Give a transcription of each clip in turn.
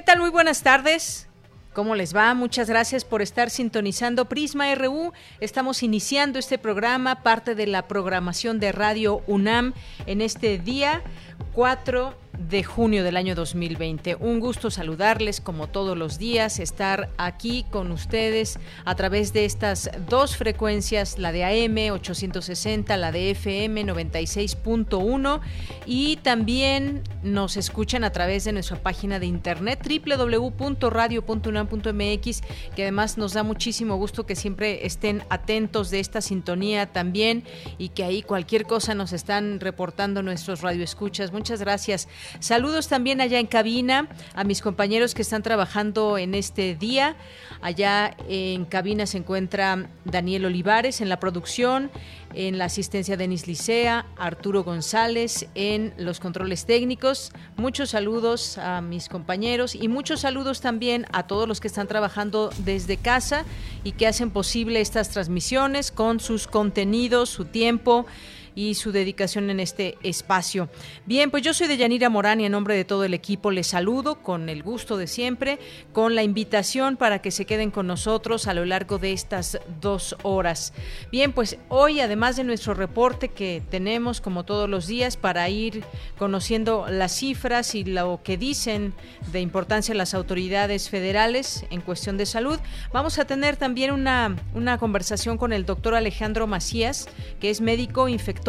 ¿Qué tal? Muy buenas tardes. ¿Cómo les va? Muchas gracias por estar sintonizando Prisma RU. Estamos iniciando este programa, parte de la programación de Radio UNAM en este día 4 de junio del año 2020. Un gusto saludarles como todos los días, estar aquí con ustedes a través de estas dos frecuencias, la de AM 860, la de FM 96.1 y también nos escuchan a través de nuestra página de internet www.radio.unam.mx, que además nos da muchísimo gusto que siempre estén atentos de esta sintonía también y que ahí cualquier cosa nos están reportando nuestros radioescuchas. Muchas gracias. Saludos también allá en cabina a mis compañeros que están trabajando en este día. Allá en cabina se encuentra Daniel Olivares en la producción, en la asistencia Denis Licea, Arturo González en los controles técnicos. Muchos saludos a mis compañeros y muchos saludos también a todos los que están trabajando desde casa y que hacen posible estas transmisiones con sus contenidos, su tiempo y su dedicación en este espacio. Bien, pues yo soy de Yanira Morán y en nombre de todo el equipo les saludo con el gusto de siempre, con la invitación para que se queden con nosotros a lo largo de estas dos horas. Bien, pues hoy además de nuestro reporte que tenemos como todos los días para ir conociendo las cifras y lo que dicen de importancia las autoridades federales en cuestión de salud, vamos a tener también una, una conversación con el doctor Alejandro Macías, que es médico infectólogo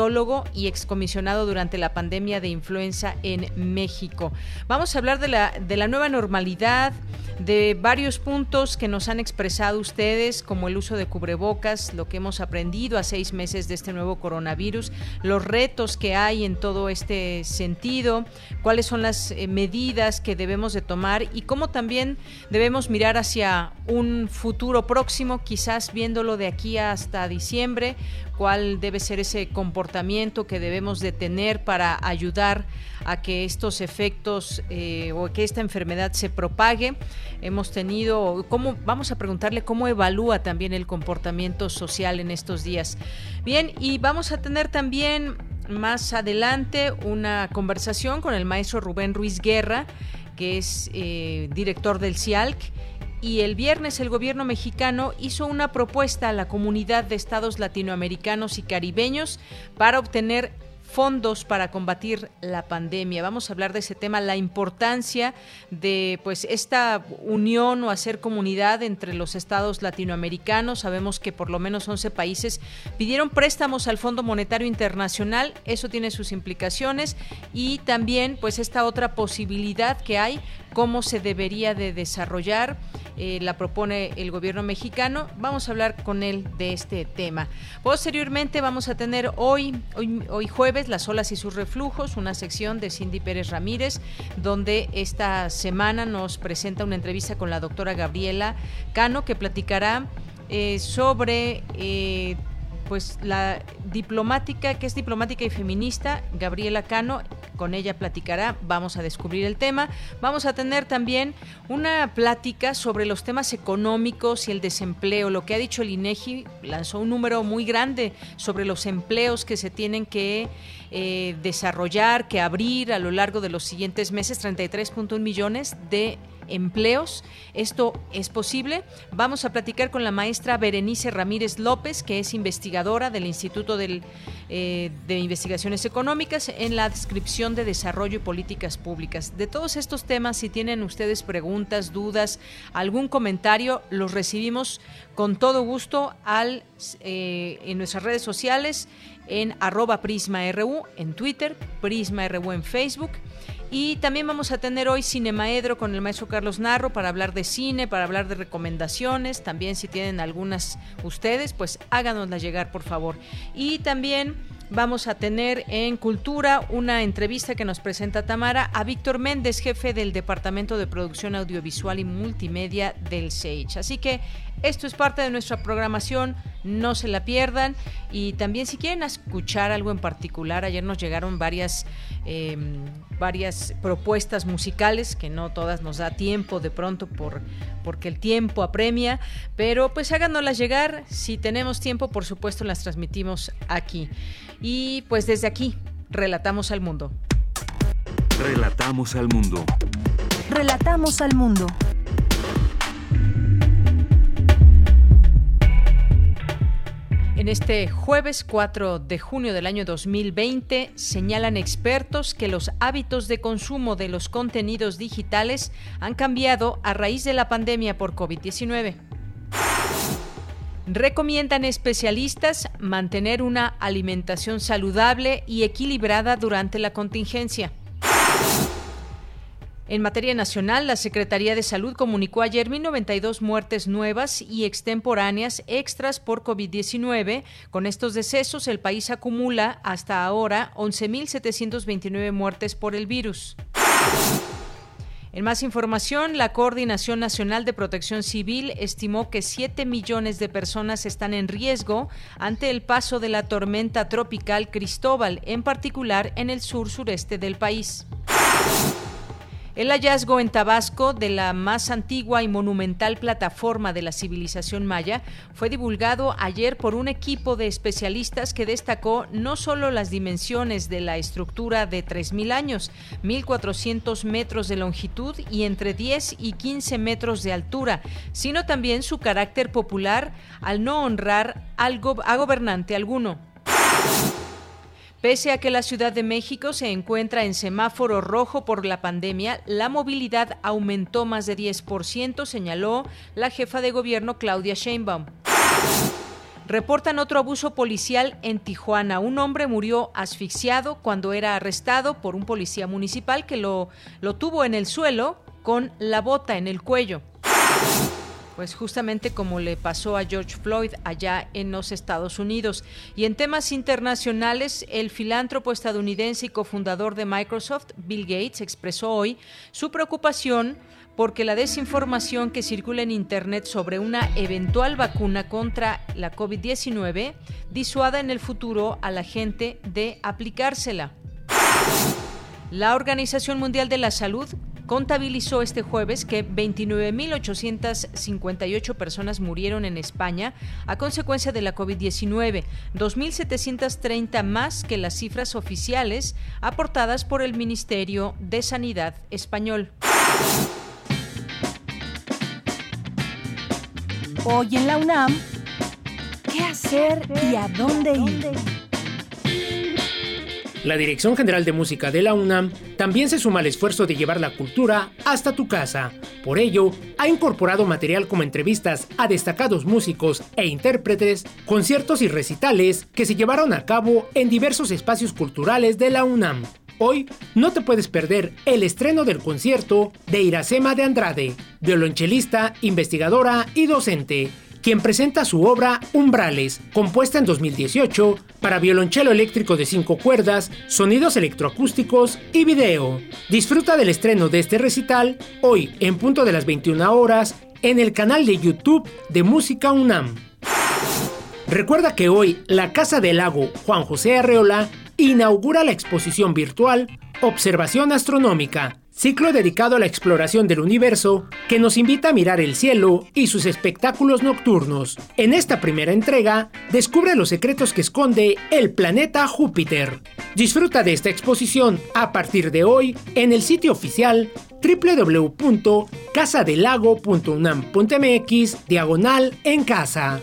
y excomisionado durante la pandemia de influenza en México. Vamos a hablar de la, de la nueva normalidad, de varios puntos que nos han expresado ustedes, como el uso de cubrebocas, lo que hemos aprendido a seis meses de este nuevo coronavirus, los retos que hay en todo este sentido, cuáles son las eh, medidas que debemos de tomar y cómo también debemos mirar hacia un futuro próximo, quizás viéndolo de aquí hasta diciembre, cuál debe ser ese comportamiento que debemos de tener para ayudar a que estos efectos eh, o que esta enfermedad se propague. Hemos tenido, ¿cómo, vamos a preguntarle cómo evalúa también el comportamiento social en estos días. Bien, y vamos a tener también más adelante una conversación con el maestro Rubén Ruiz Guerra, que es eh, director del CIALC y el viernes el gobierno mexicano hizo una propuesta a la comunidad de estados latinoamericanos y caribeños para obtener fondos para combatir la pandemia. Vamos a hablar de ese tema, la importancia de pues esta unión o hacer comunidad entre los estados latinoamericanos. Sabemos que por lo menos 11 países pidieron préstamos al Fondo Monetario Internacional, eso tiene sus implicaciones y también pues esta otra posibilidad que hay cómo se debería de desarrollar eh, la propone el gobierno mexicano. Vamos a hablar con él de este tema. Posteriormente vamos a tener hoy, hoy, hoy jueves las olas y sus reflujos, una sección de Cindy Pérez Ramírez, donde esta semana nos presenta una entrevista con la doctora Gabriela Cano, que platicará eh, sobre eh, pues la diplomática, que es diplomática y feminista, Gabriela Cano, con ella platicará, vamos a descubrir el tema. Vamos a tener también una plática sobre los temas económicos y el desempleo. Lo que ha dicho el INEGI lanzó un número muy grande sobre los empleos que se tienen que eh, desarrollar, que abrir a lo largo de los siguientes meses, 33.1 millones de empleos. Esto es posible. Vamos a platicar con la maestra Berenice Ramírez López, que es investigadora del Instituto eh, de Investigaciones Económicas en la descripción de desarrollo y políticas públicas. De todos estos temas, si tienen ustedes preguntas, dudas, algún comentario, los recibimos con todo gusto al, eh, en nuestras redes sociales en arroba PrismaRU en Twitter, PrismaRU en Facebook. Y también vamos a tener hoy Cinemaedro con el maestro Carlos Narro para hablar de cine, para hablar de recomendaciones. También si tienen algunas ustedes, pues háganoslas llegar, por favor. Y también vamos a tener en Cultura una entrevista que nos presenta Tamara a Víctor Méndez, jefe del Departamento de Producción Audiovisual y Multimedia del SAGE. Así que esto es parte de nuestra programación, no se la pierdan. Y también si quieren escuchar algo en particular, ayer nos llegaron varias, em, varias propuestas musicales, que no todas nos da tiempo de pronto por, porque el tiempo apremia, pero pues háganoslas llegar. Si tenemos tiempo, por supuesto, las transmitimos aquí. Y pues desde aquí, relatamos al mundo. Relatamos al mundo. Relatamos al mundo. En este jueves 4 de junio del año 2020 señalan expertos que los hábitos de consumo de los contenidos digitales han cambiado a raíz de la pandemia por COVID-19. Recomiendan especialistas mantener una alimentación saludable y equilibrada durante la contingencia. En materia nacional, la Secretaría de Salud comunicó ayer 1.092 muertes nuevas y extemporáneas extras por COVID-19. Con estos decesos, el país acumula hasta ahora 11.729 muertes por el virus. En más información, la Coordinación Nacional de Protección Civil estimó que 7 millones de personas están en riesgo ante el paso de la tormenta tropical Cristóbal, en particular en el sur sureste del país. El hallazgo en Tabasco de la más antigua y monumental plataforma de la civilización maya fue divulgado ayer por un equipo de especialistas que destacó no solo las dimensiones de la estructura de 3.000 años, 1.400 metros de longitud y entre 10 y 15 metros de altura, sino también su carácter popular al no honrar a gobernante alguno. Pese a que la Ciudad de México se encuentra en semáforo rojo por la pandemia, la movilidad aumentó más de 10%, señaló la jefa de gobierno Claudia Sheinbaum. Reportan otro abuso policial en Tijuana. Un hombre murió asfixiado cuando era arrestado por un policía municipal que lo, lo tuvo en el suelo con la bota en el cuello pues justamente como le pasó a George Floyd allá en los Estados Unidos. Y en temas internacionales, el filántropo estadounidense y cofundador de Microsoft, Bill Gates, expresó hoy su preocupación porque la desinformación que circula en Internet sobre una eventual vacuna contra la COVID-19 disuada en el futuro a la gente de aplicársela. La Organización Mundial de la Salud contabilizó este jueves que 29.858 personas murieron en España a consecuencia de la COVID-19, 2.730 más que las cifras oficiales aportadas por el Ministerio de Sanidad español. Hoy en la UNAM, ¿qué hacer y a dónde ir? La Dirección General de Música de la UNAM también se suma al esfuerzo de llevar la cultura hasta tu casa. Por ello, ha incorporado material como entrevistas a destacados músicos e intérpretes, conciertos y recitales que se llevaron a cabo en diversos espacios culturales de la UNAM. Hoy no te puedes perder el estreno del concierto de Iracema de Andrade, violonchelista, investigadora y docente quien presenta su obra Umbrales, compuesta en 2018 para violonchelo eléctrico de cinco cuerdas, sonidos electroacústicos y video. Disfruta del estreno de este recital hoy en punto de las 21 horas en el canal de YouTube de Música UNAM. Recuerda que hoy la Casa del Lago Juan José Arreola inaugura la exposición virtual Observación Astronómica, ciclo dedicado a la exploración del universo que nos invita a mirar el cielo y sus espectáculos nocturnos. En esta primera entrega, descubre los secretos que esconde el planeta Júpiter. Disfruta de esta exposición a partir de hoy en el sitio oficial www.casadelago.unam.mx diagonal en casa.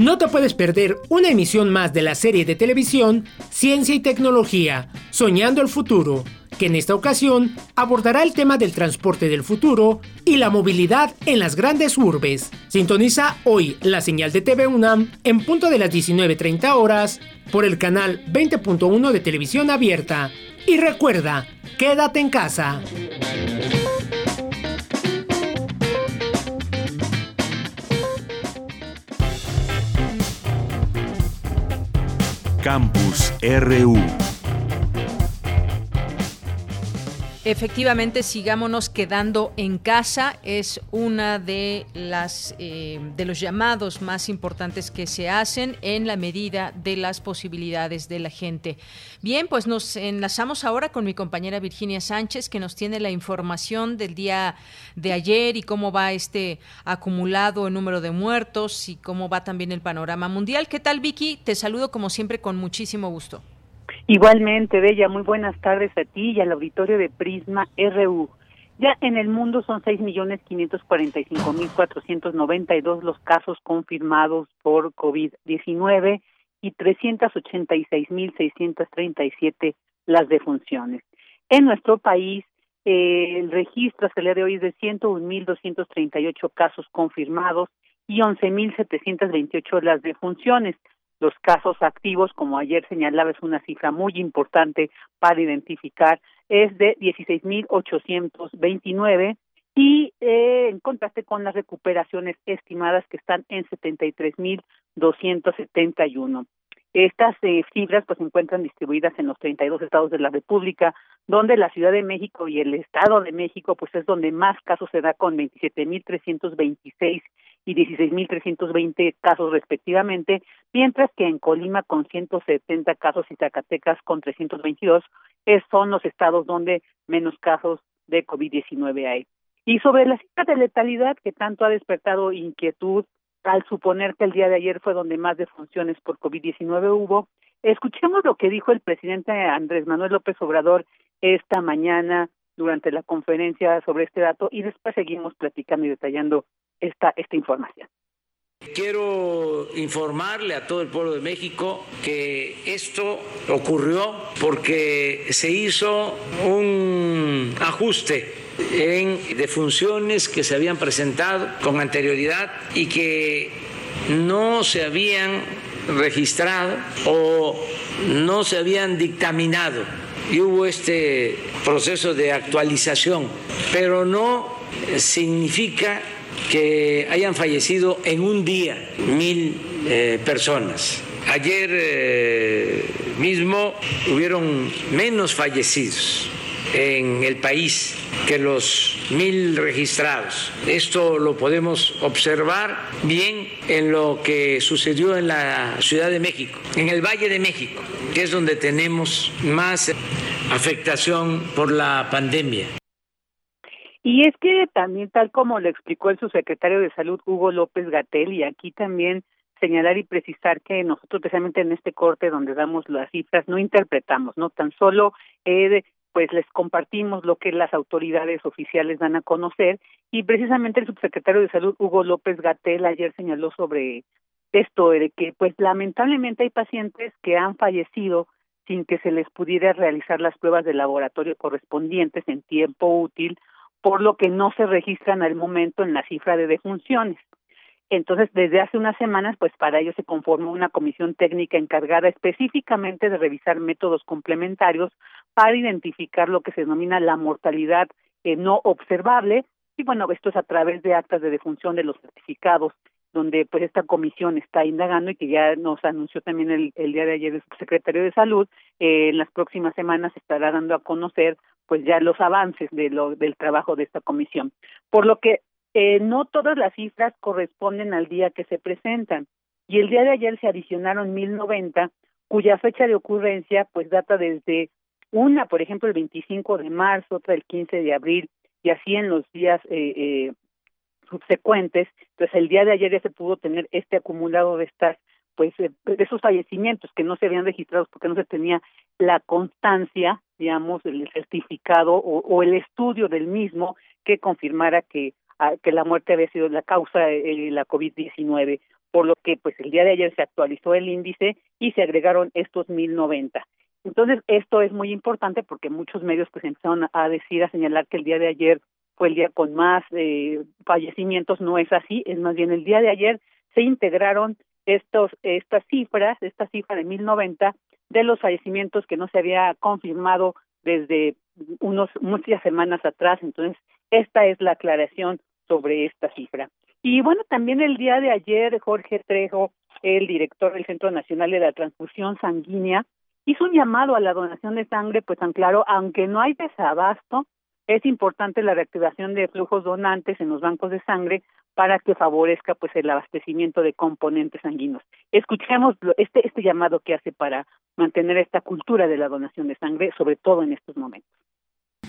No te puedes perder una emisión más de la serie de televisión Ciencia y Tecnología, Soñando el Futuro que en esta ocasión abordará el tema del transporte del futuro y la movilidad en las grandes urbes. Sintoniza hoy la señal de TV UNAM en punto de las 19.30 horas por el canal 20.1 de televisión abierta. Y recuerda, quédate en casa. Campus RU. Efectivamente, sigámonos quedando en casa es una de las eh, de los llamados más importantes que se hacen en la medida de las posibilidades de la gente. Bien, pues nos enlazamos ahora con mi compañera Virginia Sánchez que nos tiene la información del día de ayer y cómo va este acumulado en número de muertos y cómo va también el panorama mundial. ¿Qué tal, Vicky? Te saludo como siempre con muchísimo gusto. Igualmente, Bella, muy buenas tardes a ti y al auditorio de Prisma RU. Ya en el mundo son seis millones quinientos cuarenta y cinco mil cuatrocientos noventa y dos los casos confirmados por COVID-19 y trescientos ochenta y seis mil seiscientos treinta y siete las defunciones. En nuestro país, eh, el registro hasta el día de hoy es de ciento mil doscientos treinta y ocho casos confirmados y once mil setecientos veintiocho las defunciones los casos activos, como ayer señalaba, es una cifra muy importante para identificar, es de 16.829 y eh, en contraste con las recuperaciones estimadas que están en 73.271. Estas eh, cifras pues se encuentran distribuidas en los 32 estados de la República, donde la Ciudad de México y el Estado de México pues es donde más casos se da con 27.326 y 16.320 casos respectivamente, mientras que en Colima con 170 casos y Zacatecas con 322 son los estados donde menos casos de COVID-19 hay. Y sobre la cifra de letalidad que tanto ha despertado inquietud al suponer que el día de ayer fue donde más defunciones por COVID-19 hubo, escuchemos lo que dijo el presidente Andrés Manuel López Obrador esta mañana durante la conferencia sobre este dato y después seguimos platicando y detallando esta, esta información. Quiero informarle a todo el pueblo de México que esto ocurrió porque se hizo un ajuste en defunciones que se habían presentado con anterioridad y que no se habían registrado o no se habían dictaminado. Y hubo este proceso de actualización, pero no significa que hayan fallecido en un día mil eh, personas. Ayer eh, mismo hubieron menos fallecidos en el país que los mil registrados. Esto lo podemos observar bien en lo que sucedió en la Ciudad de México, en el Valle de México, que es donde tenemos más afectación por la pandemia. Y es que también, tal como lo explicó el subsecretario de Salud, Hugo López Gatel, y aquí también señalar y precisar que nosotros, especialmente en este corte donde damos las cifras, no interpretamos, no tan solo eh, pues les compartimos lo que las autoridades oficiales dan a conocer y precisamente el subsecretario de Salud Hugo López Gatel ayer señaló sobre esto de que pues lamentablemente hay pacientes que han fallecido sin que se les pudiera realizar las pruebas de laboratorio correspondientes en tiempo útil por lo que no se registran al momento en la cifra de defunciones. Entonces, desde hace unas semanas, pues para ello se conformó una comisión técnica encargada específicamente de revisar métodos complementarios para identificar lo que se denomina la mortalidad eh, no observable. Y bueno, esto es a través de actas de defunción de los certificados, donde pues esta comisión está indagando y que ya nos anunció también el, día de ayer el secretario de Salud, eh, en las próximas semanas se estará dando a conocer pues ya los avances de lo, del trabajo de esta comisión. Por lo que eh, no todas las cifras corresponden al día que se presentan. Y el día de ayer se adicionaron 1090, cuya fecha de ocurrencia pues data desde una, por ejemplo, el 25 de marzo, otra el 15 de abril, y así en los días eh, eh, subsecuentes. Entonces, el día de ayer ya se pudo tener este acumulado de estas pues eh, de esos fallecimientos que no se habían registrado porque no se tenía la constancia, digamos, el certificado o, el estudio del mismo que confirmara que, que la muerte había sido la causa de la COVID-19, por lo que pues el día de ayer se actualizó el índice y se agregaron estos 1090. Entonces, esto es muy importante porque muchos medios pues empezaron a decir, a señalar que el día de ayer fue el día con más eh, fallecimientos, no es así, es más bien el día de ayer se integraron estos, estas cifras, esta cifra de 1090 de los fallecimientos que no se había confirmado desde unos muchas semanas atrás. Entonces, esta es la aclaración sobre esta cifra. Y bueno, también el día de ayer, Jorge Trejo, el director del Centro Nacional de la Transfusión Sanguínea, hizo un llamado a la donación de sangre, pues tan claro, aunque no hay desabasto, es importante la reactivación de flujos donantes en los bancos de sangre para que favorezca pues el abastecimiento de componentes sanguíneos. Escuchemos este este llamado que hace para mantener esta cultura de la donación de sangre, sobre todo en estos momentos.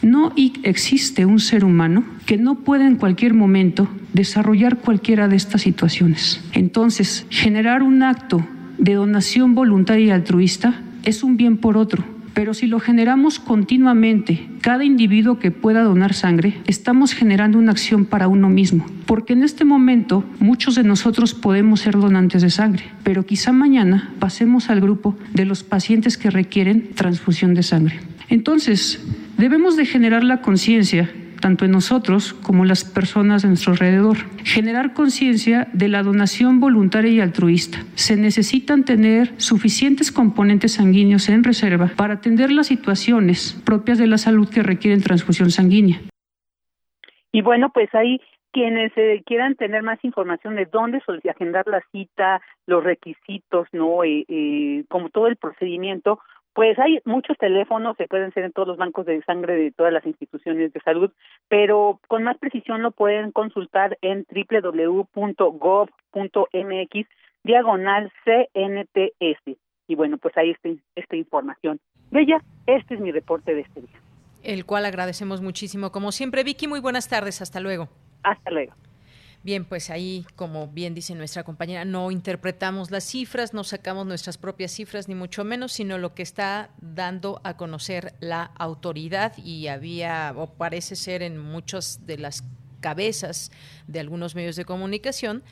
No existe un ser humano que no pueda en cualquier momento desarrollar cualquiera de estas situaciones. Entonces, generar un acto de donación voluntaria y altruista es un bien por otro, pero si lo generamos continuamente, cada individuo que pueda donar sangre, estamos generando una acción para uno mismo. Porque en este momento muchos de nosotros podemos ser donantes de sangre, pero quizá mañana pasemos al grupo de los pacientes que requieren transfusión de sangre. Entonces, debemos de generar la conciencia tanto en nosotros como en las personas de nuestro alrededor. Generar conciencia de la donación voluntaria y altruista. Se necesitan tener suficientes componentes sanguíneos en reserva para atender las situaciones propias de la salud que requieren transfusión sanguínea. Y bueno, pues ahí quienes eh, quieran tener más información de dónde agendar la cita, los requisitos, no, y, y como todo el procedimiento, pues hay muchos teléfonos, se pueden ser en todos los bancos de sangre de todas las instituciones de salud, pero con más precisión lo pueden consultar en www.gov.mx diagonal CNTS. Y bueno, pues ahí está esta información. Bella, este es mi reporte de este día. El cual agradecemos muchísimo. Como siempre, Vicky, muy buenas tardes. Hasta luego. Hasta luego. Bien, pues ahí, como bien dice nuestra compañera, no interpretamos las cifras, no sacamos nuestras propias cifras, ni mucho menos, sino lo que está dando a conocer la autoridad. Y había, o parece ser en muchas de las cabezas de algunos medios de comunicación,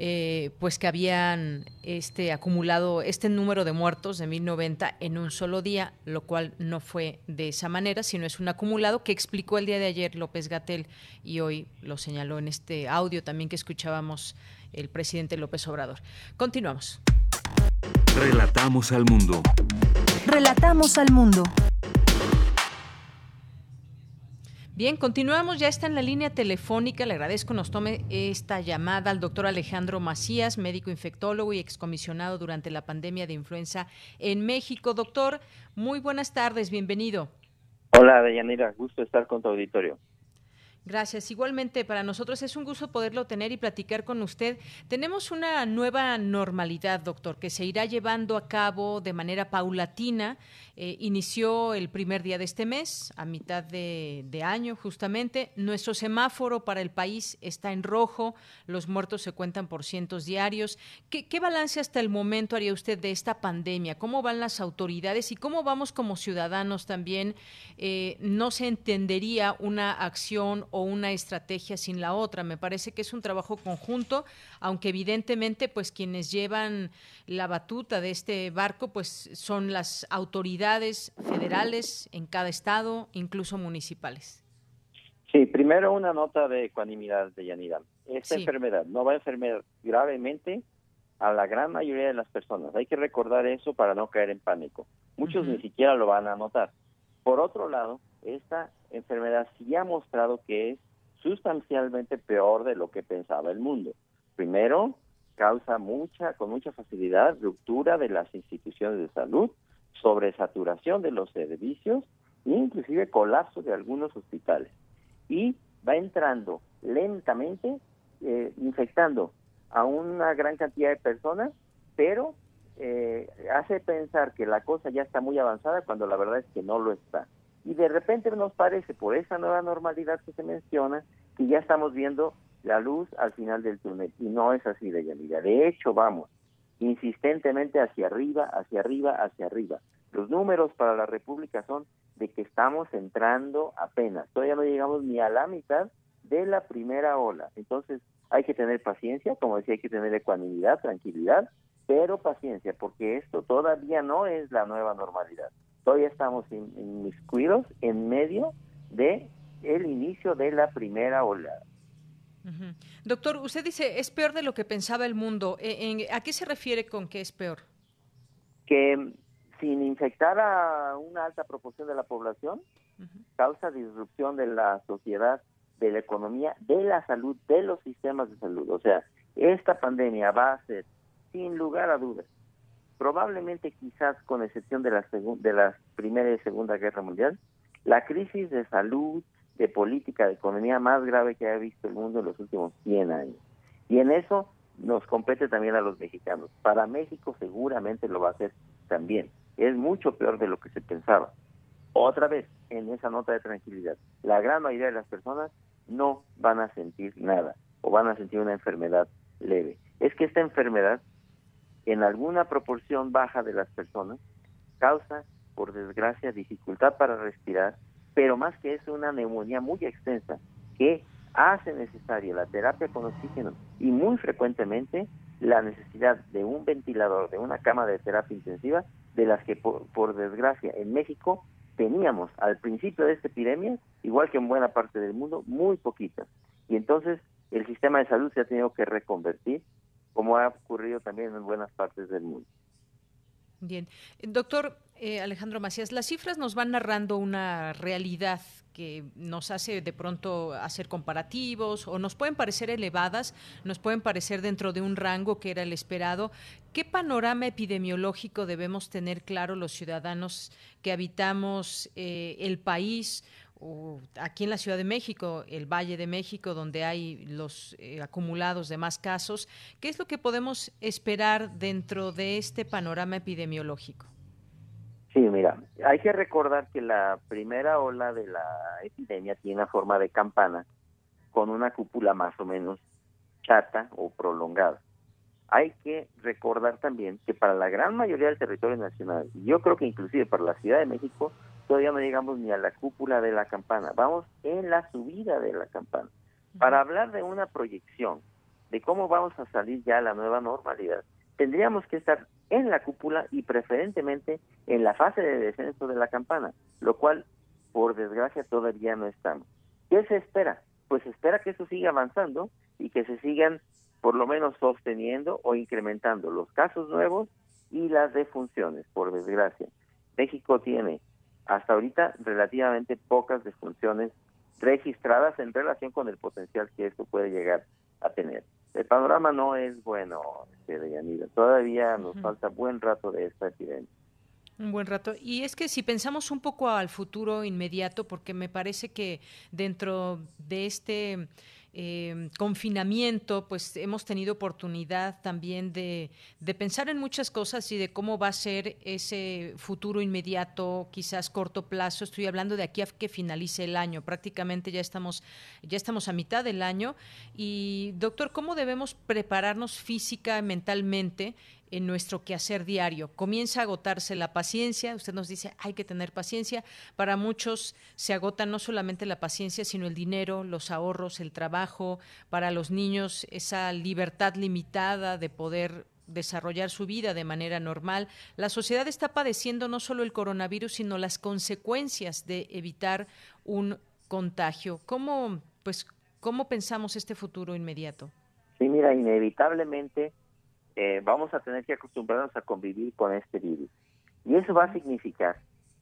eh, pues que habían este acumulado este número de muertos de 1090 en un solo día, lo cual no fue de esa manera, sino es un acumulado que explicó el día de ayer López Gatel y hoy lo señaló en este audio también que escuchábamos el presidente López Obrador. Continuamos. Relatamos al mundo. Relatamos al mundo. Bien, continuamos, ya está en la línea telefónica, le agradezco nos tome esta llamada al doctor Alejandro Macías, médico infectólogo y excomisionado durante la pandemia de influenza en México. Doctor, muy buenas tardes, bienvenido. Hola, Deyanira, gusto estar con tu auditorio. Gracias. Igualmente, para nosotros es un gusto poderlo tener y platicar con usted. Tenemos una nueva normalidad, doctor, que se irá llevando a cabo de manera paulatina. Eh, inició el primer día de este mes, a mitad de, año justamente. Nuestro semáforo para el país está en rojo, los muertos se cuentan por cientos diarios. ¿Qué, balance hasta el momento haría usted de esta pandemia? ¿Cómo van las autoridades y cómo vamos como ciudadanos también? Eh, no se entendería una acción o una estrategia sin la otra. Me parece que es un trabajo conjunto, aunque evidentemente pues quienes llevan la batuta de este barco pues son las autoridades federales en cada estado, incluso municipales. Sí, primero una nota de ecuanimidad de Yanira. Esta enfermedad no va a enfermar gravemente a la gran mayoría de las personas. Hay que recordar eso para no caer en pánico. Muchos ni siquiera lo van a notar. Por otro lado, esta enfermedad sí ha mostrado que es sustancialmente peor de lo que pensaba el mundo. Primero, causa mucha, con mucha facilidad, ruptura de las instituciones de salud, sobresaturación de los servicios inclusive colapso de algunos hospitales. Y va entrando lentamente, eh, infectando a una gran cantidad de personas, pero eh, hace pensar que la cosa ya está muy avanzada cuando la verdad es que no lo está. Y de repente nos parece, por esa nueva normalidad que se menciona, que ya estamos viendo la luz al final del túnel. Y no es así de Yanira. De hecho, vamos insistentemente hacia arriba, hacia arriba, hacia arriba. Los números para la República son de que estamos entrando apenas. Todavía no llegamos ni a la mitad de la primera ola. Entonces, hay que tener paciencia, como decía, hay que tener ecuanimidad, tranquilidad, pero paciencia, porque esto todavía no es la nueva normalidad. Todavía estamos inmiscuidos en medio de el inicio de la primera ola. Doctor, usted dice, es peor de lo que pensaba el mundo. Eh, ¿A qué se refiere con que es peor? Que sin infectar a una alta proporción de la población, causa disrupción de la sociedad, de la economía, de la salud, de los sistemas de salud. O sea, esta pandemia va a ser sin lugar a dudas. Probablemente quizás con excepción de la, de la Primera y Segunda Guerra Mundial, la crisis de salud, de política, de economía más grave que ha visto el mundo en los últimos 100 años. Y en eso nos compete también a los mexicanos. Para México seguramente lo va a hacer también. Es mucho peor de lo que se pensaba. Otra vez, en esa nota de tranquilidad, la gran mayoría de las personas no van a sentir nada o van a sentir una enfermedad leve. Es que esta enfermedad, en alguna proporción baja de las personas, causa, por desgracia, dificultad para respirar, pero más que eso, una neumonía muy extensa que hace necesaria la terapia con oxígeno y muy frecuentemente la necesidad de un ventilador, de una cama de terapia intensiva, de las que por, desgracia en México teníamos al principio de esta epidemia, igual que en buena parte del mundo, muy poquitas. Y entonces el sistema de salud se ha tenido que reconvertir, como ha ocurrido también en buenas partes del mundo. Bien. Doctor eh, Alejandro Macías, las cifras nos van narrando una realidad que nos hace de pronto hacer comparativos o nos pueden parecer elevadas, nos pueden parecer dentro de un rango que era el esperado. ¿Qué panorama epidemiológico debemos tener claro los ciudadanos que habitamos eh, el país? Aquí en la Ciudad de México, el Valle de México, donde hay los eh, acumulados de más casos, ¿qué es lo que podemos esperar dentro de este panorama epidemiológico? Sí, mira, hay que recordar que la primera ola de la epidemia tiene una forma de campana con una cúpula más o menos chata o prolongada. Hay que recordar también que para la gran mayoría del territorio nacional, yo creo que inclusive para la Ciudad de México, todavía no llegamos ni a la cúpula de la campana, vamos en la subida de la campana. Para hablar de una proyección de cómo vamos a salir ya a la nueva normalidad, tendríamos que estar en la cúpula y preferentemente en la fase de descenso de la campana, lo cual, por desgracia, todavía no estamos. ¿Qué se espera? Pues se espera que eso siga avanzando y que se sigan por lo menos sosteniendo o incrementando los casos nuevos y las defunciones, por desgracia. México tiene hasta ahorita relativamente pocas defunciones registradas en relación con el potencial que esto puede llegar a tener. El panorama no es bueno, este, Deyanira. Todavía nos falta buen rato de esta epidemia. Un buen rato. Y es que si pensamos un poco al futuro inmediato, porque me parece que dentro de este eh, confinamiento, pues hemos tenido oportunidad también de, de, pensar en muchas cosas y de cómo va a ser ese futuro inmediato, quizás corto plazo. Estoy hablando de aquí a que finalice el año. Prácticamente ya estamos, ya estamos a mitad del año. Y doctor, ¿cómo debemos prepararnos física mentalmente en nuestro quehacer diario. Comienza a agotarse la paciencia, usted nos dice hay que tener paciencia, para muchos se agota no solamente la paciencia, sino el dinero, los ahorros, el trabajo, para los niños esa libertad limitada de poder desarrollar su vida de manera normal. La sociedad está padeciendo no solo el coronavirus, sino las consecuencias de evitar un contagio. ¿Cómo, pues, cómo pensamos este futuro inmediato? Sí, mira, inevitablemente eh, vamos a tener que acostumbrarnos a convivir con este virus. Y eso va a significar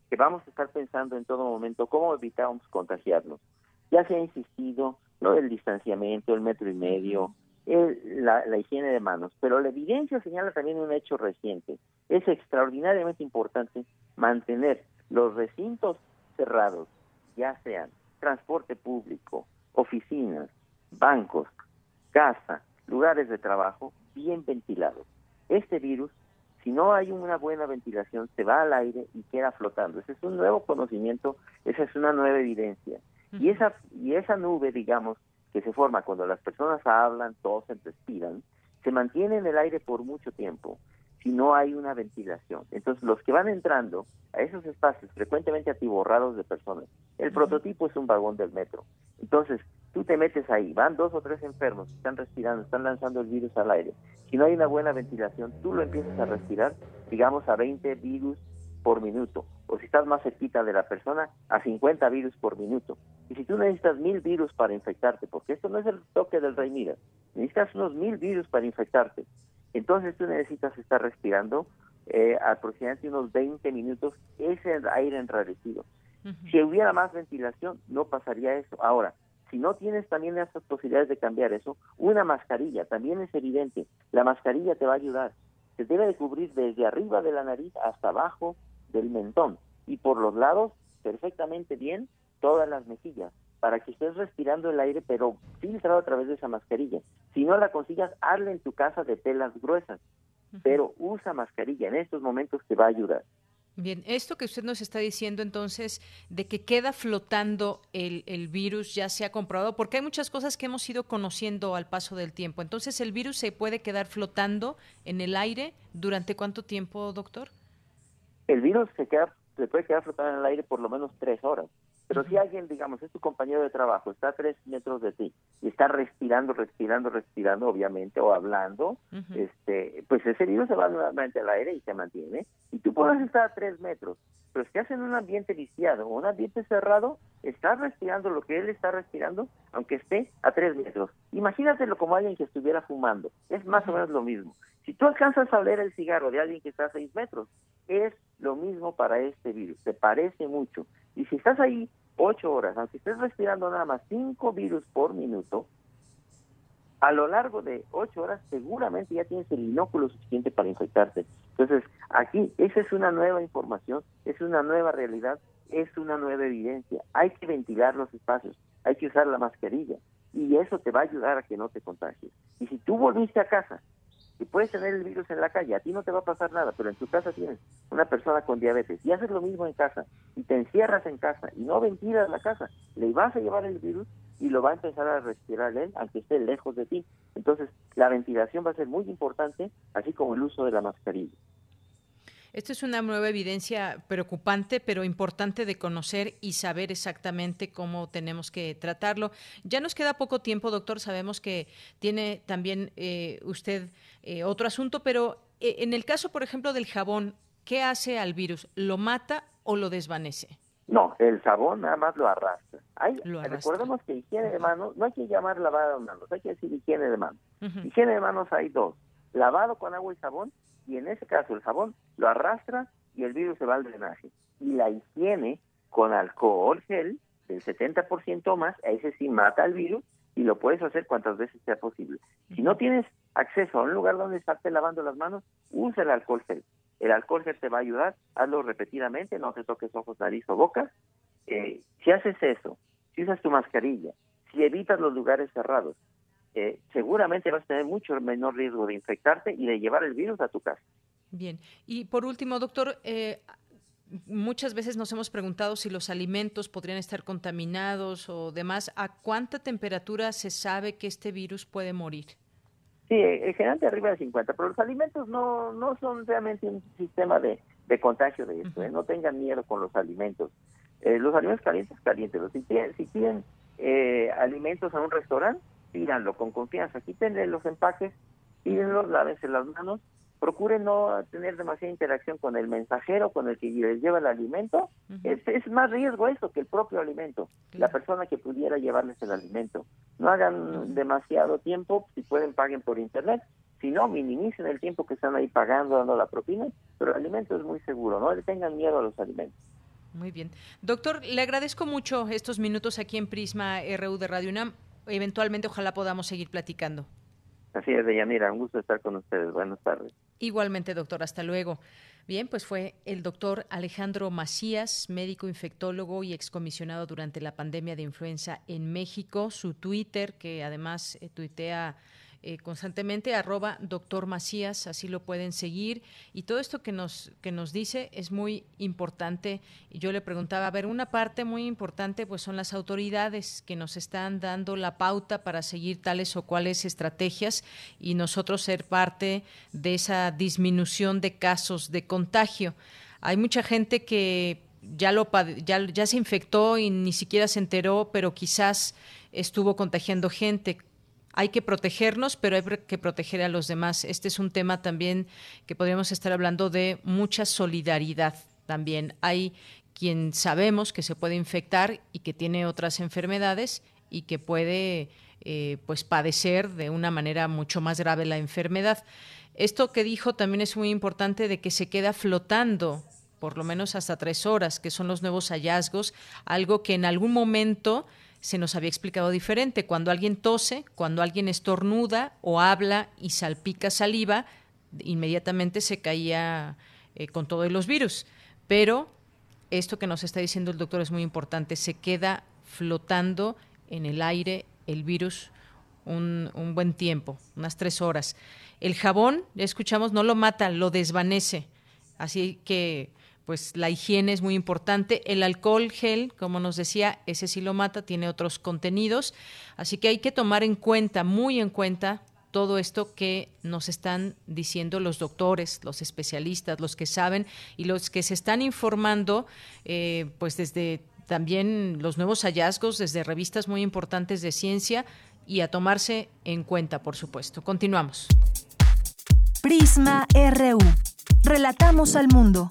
que vamos a estar pensando en todo momento cómo evitamos contagiarnos. Ya se ha insistido lo del distanciamiento, el metro y medio, la, la, higiene de manos, pero la evidencia señala también un hecho reciente. Es extraordinariamente importante mantener los recintos cerrados, ya sean transporte público, oficinas, bancos, casa, lugares de trabajo, bien ventilados. Este virus, si no hay una buena ventilación, se va al aire y queda flotando. Ese es un nuevo conocimiento, esa es una nueva evidencia. Y esa, y esa nube, digamos, que se forma cuando las personas hablan, tosen, respiran, se mantiene en el aire por mucho tiempo si no hay una ventilación. Entonces, los que van entrando a esos espacios frecuentemente atiborrados de personas, el prototipo es un vagón del metro. Entonces, tú te metes ahí, van dos o tres enfermos, están respirando, están lanzando el virus al aire. Si no hay una buena ventilación, tú lo empiezas a respirar, digamos, a 20 virus por minuto. O si estás más cerquita de la persona, a 50 virus por minuto. Y si tú necesitas mil virus para infectarte, porque esto no es el toque del rey Mira, necesitas unos mil virus para infectarte. Entonces tú necesitas estar respirando eh, aproximadamente unos 20 minutos ese aire enrarecido. Si hubiera más ventilación, no pasaría eso. Ahora, Si no tienes también esas posibilidades de cambiar eso, una mascarilla, también es evidente, la mascarilla te va a ayudar. Se debe de cubrir desde arriba de la nariz hasta abajo del mentón y por los lados perfectamente bien todas las mejillas para que estés respirando el aire pero filtrado a través de esa mascarilla. Si no la consigas, hazla en tu casa de telas gruesas, pero usa mascarilla, en estos momentos te va a ayudar. Bien, esto que usted nos está diciendo entonces de que queda flotando el, el, virus ya se ha comprobado, porque hay muchas cosas que hemos ido conociendo al paso del tiempo. Entonces, ¿el virus se puede quedar flotando en el aire durante cuánto tiempo, doctor? El virus se, queda, se puede quedar flotando en el aire por lo menos tres horas. Pero si alguien, digamos, es tu compañero de trabajo, está a tres metros de ti y está respirando, respirando, respirando, obviamente, o hablando, este, pues ese virus se va nuevamente al aire y se mantiene. Y tú puedes estar a tres metros, pero si estás en un ambiente viciado o un ambiente cerrado, estás respirando lo que él está respirando, aunque esté a tres metros. Imagínatelo como alguien que estuviera fumando. Es más o menos lo mismo. Si tú alcanzas a oler el cigarro de alguien que está a seis metros, es lo mismo para este virus. Se parece mucho. Y si estás ahí ocho horas, aunque estés respirando nada más cinco virus por minuto, a lo largo de ocho horas seguramente ya tienes el inóculo suficiente para infectarte. Entonces, aquí, esa es una nueva información, es una nueva realidad, es una nueva evidencia. Hay que ventilar los espacios, hay que usar la mascarilla y eso te va a ayudar a que no te contagies. Y si tú volviste a casa y puedes tener el virus en la calle, a ti no te va a pasar nada, pero en tu casa tienes una persona con diabetes y haces lo mismo en casa y te encierras en casa y no ventilas la casa, le vas a llevar el virus y lo va a empezar a respirar él, aunque esté lejos de ti. Entonces, la ventilación va a ser muy importante, así como el uso de la mascarilla. Esto es una nueva evidencia preocupante, pero importante de conocer y saber exactamente cómo tenemos que tratarlo. Ya nos queda poco tiempo, doctor. Sabemos que tiene también eh, usted eh, otro asunto, pero eh, en el caso, por ejemplo, del jabón, ¿qué hace al virus? ¿Lo mata o lo desvanece? No, el jabón nada más lo arrastra. Recordemos que higiene de manos, no hay que llamar lavado de manos, hay que decir higiene de manos. Higiene de manos hay dos, lavado con agua y jabón y en ese caso el jabón lo arrastra y el virus se va al drenaje. Y la higiene con alcohol gel del 70% más, ese sí mata al virus y lo puedes hacer cuantas veces sea posible. Si no tienes acceso a un lugar donde estarte lavando las manos, usa el alcohol gel. El alcohol gel te va a ayudar, hazlo repetidamente, no te toques ojos, nariz o boca. Eh, si haces eso, si usas tu mascarilla, si evitas los lugares cerrados, seguramente vas a tener mucho menor riesgo de infectarte y de llevar el virus a tu casa. Bien. Y por último, doctor, eh, muchas veces nos hemos preguntado si los alimentos podrían estar contaminados o demás. ¿A cuánta temperatura se sabe que este virus puede morir? Sí, en general de arriba de 50, pero los alimentos no, no son realmente un sistema de, contagio de esto. ¿eh? No tengan miedo con los alimentos. Eh, los alimentos calientes, calientes. Si tienen, si tienen alimentos a un restaurante, pídanlo con confianza, quítenle los empaques, pídenlos, lávense las manos, procuren no tener demasiada interacción con el mensajero, con el que les lleva el alimento, es, es, más riesgo eso que el propio alimento, la persona que pudiera llevarles el alimento. No hagan demasiado tiempo, si pueden paguen por internet, si no, minimicen el tiempo que están ahí pagando, dando la propina, pero el alimento es muy seguro, no le tengan miedo a los alimentos. Muy bien. Doctor, le agradezco mucho estos minutos aquí en Prisma RU de Radio UNAM eventualmente ojalá podamos seguir platicando. Así es, Deyanira, un gusto estar con ustedes. Buenas tardes. Igualmente, doctor, hasta luego. Bien, pues fue el doctor Alejandro Macías, médico infectólogo y excomisionado durante la pandemia de influenza en México. Su Twitter, que además eh, tuitea eh, constantemente, arroba doctor Macías, así lo pueden seguir. Y todo esto que nos, que nos dice es muy importante. Y yo le preguntaba, a ver, una parte muy importante pues son las autoridades que nos están dando la pauta para seguir tales o cuales estrategias y nosotros ser parte de esa disminución de casos de contagio. Hay mucha gente que ya, lo, ya, ya se infectó y ni siquiera se enteró, pero quizás estuvo contagiando gente hay que protegernos, pero hay que proteger a los demás. Este es un tema también que podríamos estar hablando de mucha solidaridad también. Hay quien sabemos que se puede infectar y que tiene otras enfermedades y que puede eh, pues padecer de una manera mucho más grave la enfermedad. Esto que dijo también es muy importante de que se queda flotando por lo menos hasta tres horas, que son los nuevos hallazgos, algo que en algún momento se nos había explicado diferente. Cuando alguien tose, cuando alguien estornuda o habla y salpica saliva, inmediatamente se caía eh, con todos los virus. Pero esto que nos está diciendo el doctor es muy importante, se queda flotando en el aire el virus un, un buen tiempo, unas tres horas. El jabón, ya escuchamos, no lo mata, lo desvanece. Así que pues la higiene es muy importante. El alcohol gel, como nos decía, ese sí lo mata, tiene otros contenidos. Así que hay que tomar en cuenta, muy en cuenta, todo esto que nos están diciendo los doctores, los especialistas, los que saben y los que se están informando, eh, pues desde también los nuevos hallazgos, desde revistas muy importantes de ciencia y a tomarse en cuenta, por supuesto. Continuamos. Prisma RU. Relatamos al mundo.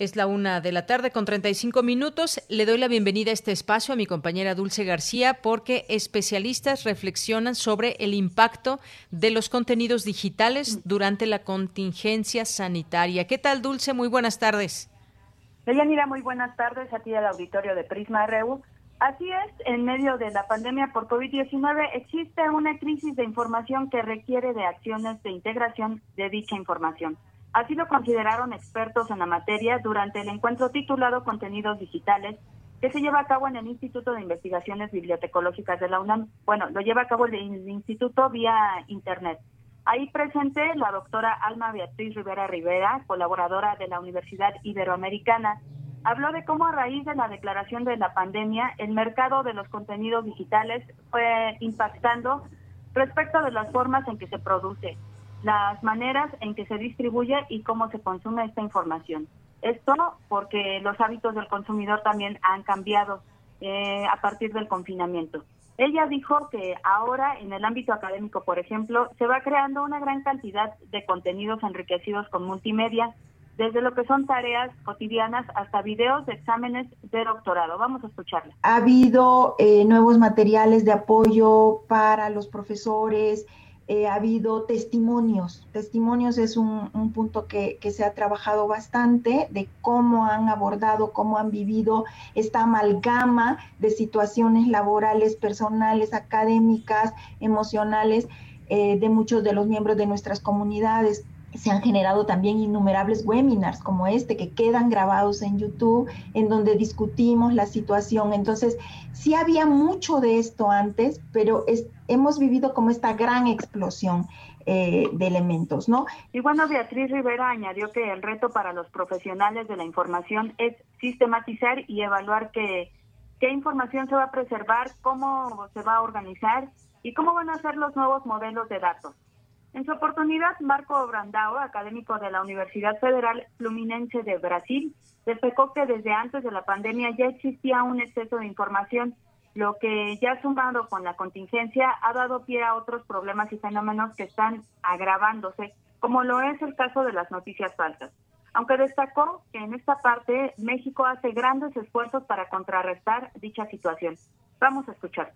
Es la una de la tarde con 35 minutos. Le doy la bienvenida a este espacio a mi compañera Dulce García porque especialistas reflexionan sobre el impacto de los contenidos digitales durante la contingencia sanitaria. ¿Qué tal, Dulce? Muy buenas tardes. Deyanira, muy buenas tardes a ti al auditorio de Prisma RU. Así es, en medio de la pandemia por COVID-19 existe una crisis de información que requiere de acciones de integración de dicha información. Así lo consideraron expertos en la materia durante el encuentro titulado Contenidos Digitales, que se lleva a cabo en el Instituto de Investigaciones Bibliotecológicas de la UNAM. Bueno, lo lleva a cabo el, instituto vía Internet. Ahí presente la doctora Alma Beatriz Rivera Rivera, colaboradora de la Universidad Iberoamericana, habló de cómo a raíz de la declaración de la pandemia el mercado de los contenidos digitales fue impactando respecto de las formas en que se produce, las maneras en que se distribuye y cómo se consume esta información. Esto porque los hábitos del consumidor también han cambiado eh, a partir del confinamiento. Ella dijo que ahora en el ámbito académico, por ejemplo, se va creando una gran cantidad de contenidos enriquecidos con multimedia, desde lo que son tareas cotidianas hasta videos de exámenes de doctorado. Vamos a escucharla. Ha habido eh, nuevos materiales de apoyo para los profesores, eh, ha habido testimonios. Testimonios es un, punto que, que, se ha trabajado bastante de cómo han abordado, cómo han vivido esta amalgama de situaciones laborales, personales, académicas, emocionales eh, de muchos de los miembros de nuestras comunidades se han generado también innumerables webinars como este que quedan grabados en YouTube, en donde discutimos la situación. Entonces, sí había mucho de esto antes, pero hemos vivido como esta gran explosión eh, de elementos, ¿no? Y bueno, Beatriz Rivera añadió que el reto para los profesionales de la información es sistematizar y evaluar qué información se va a preservar, cómo se va a organizar y cómo van a ser los nuevos modelos de datos. En su oportunidad, Marco Brandao, académico de la Universidad Federal Fluminense de Brasil, destacó que desde antes de la pandemia ya existía un exceso de información, lo que ya sumado con la contingencia ha dado pie a otros problemas y fenómenos que están agravándose, como lo es el caso de las noticias falsas. Aunque destacó que en esta parte México hace grandes esfuerzos para contrarrestar dicha situación. Vamos a escuchar.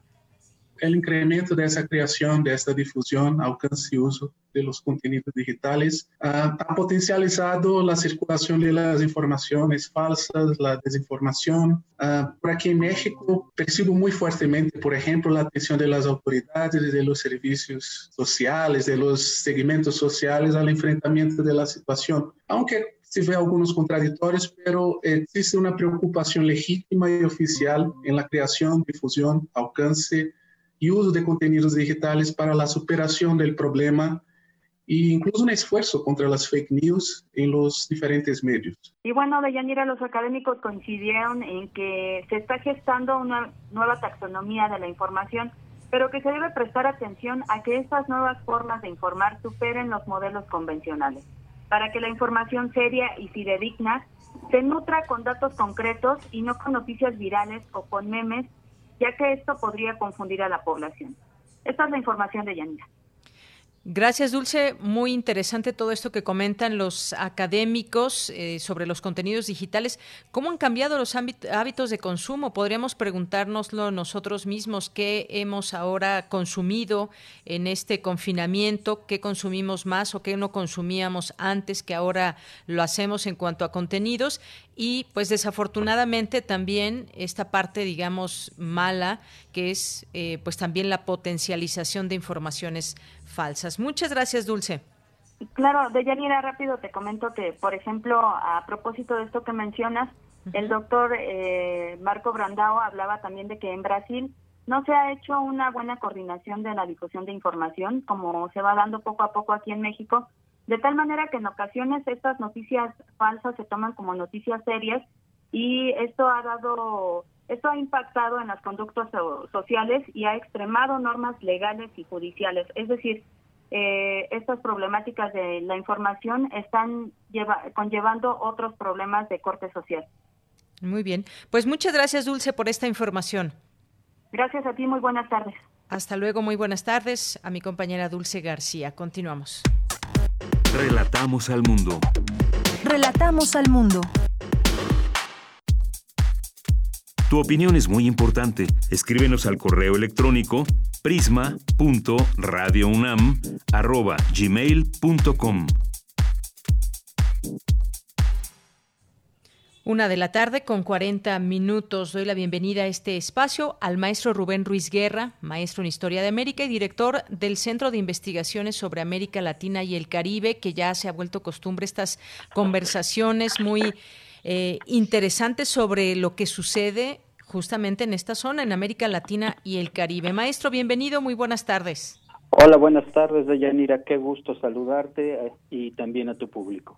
El incremento dessa criação, dessa difusão, alcance e uso de los contenidos digitales uh, ha potencializado a circulação das informações falsas, a desinformação. Uh, por aqui em México, percebo muito fortemente, por exemplo, a atenção das autoridades, de los serviços sociais, de los segmentos sociais ao enfrentamento da situação. Aunque se vê alguns contraditórios, pero existe uma preocupação legítima e oficial em la criação, difusão, alcance y uso de contenidos digitales para la superación del problema e incluso un esfuerzo contra las fake news en los diferentes medios. Y bueno, Deyanira, los académicos coincidieron en que se está gestando una nueva taxonomía de la información, pero que se debe prestar atención a que estas nuevas formas de informar superen los modelos convencionales, para que la información seria y fidedigna se nutra con datos concretos y no con noticias virales o con memes ya que esto podría confundir a la población. Esta es la información de Yanira. Gracias, Dulce. Muy interesante todo esto que comentan los académicos eh, sobre los contenidos digitales. ¿Cómo han cambiado los hábitos de consumo? Podríamos preguntárnoslo nosotros mismos, ¿qué hemos ahora consumido en este confinamiento? ¿Qué consumimos más o qué no consumíamos antes que ahora lo hacemos en cuanto a contenidos? Y pues desafortunadamente también esta parte, digamos, mala, que es eh, pues también la potencialización de informaciones falsas. Muchas gracias, Dulce. Claro, de Yanira, rápido te comento que, por ejemplo, a propósito de esto que mencionas, el doctor eh, Marco Brandao hablaba también de que en Brasil no se ha hecho una buena coordinación de la difusión de información, como se va dando poco a poco aquí en México, de tal manera que en ocasiones estas noticias falsas se toman como noticias serias y esto ha dado, esto ha impactado en las conductas sociales y ha extremado normas legales y judiciales. Es decir, eh, estas problemáticas de la información están conllevando otros problemas de corte social. Muy bien. Pues muchas gracias, Dulce, por esta información. Gracias a ti, muy buenas tardes. Hasta luego, muy buenas tardes. A mi compañera Dulce García. Continuamos. Relatamos al mundo. Relatamos al mundo. Tu opinión es muy importante. Escríbenos al correo electrónico prisma.radiounam@gmail.com. Una de la tarde con 40 minutos. Doy la bienvenida a este espacio al maestro Rubén Ruiz Guerra, maestro en Historia de América y director del Centro de Investigaciones sobre América Latina y el Caribe, que ya se ha vuelto costumbre estas conversaciones muy eh, interesante sobre lo que sucede justamente en esta zona, en América Latina y el Caribe. Maestro, bienvenido, muy buenas tardes. Hola, buenas tardes, Deyanira, qué gusto saludarte eh, y también a tu público.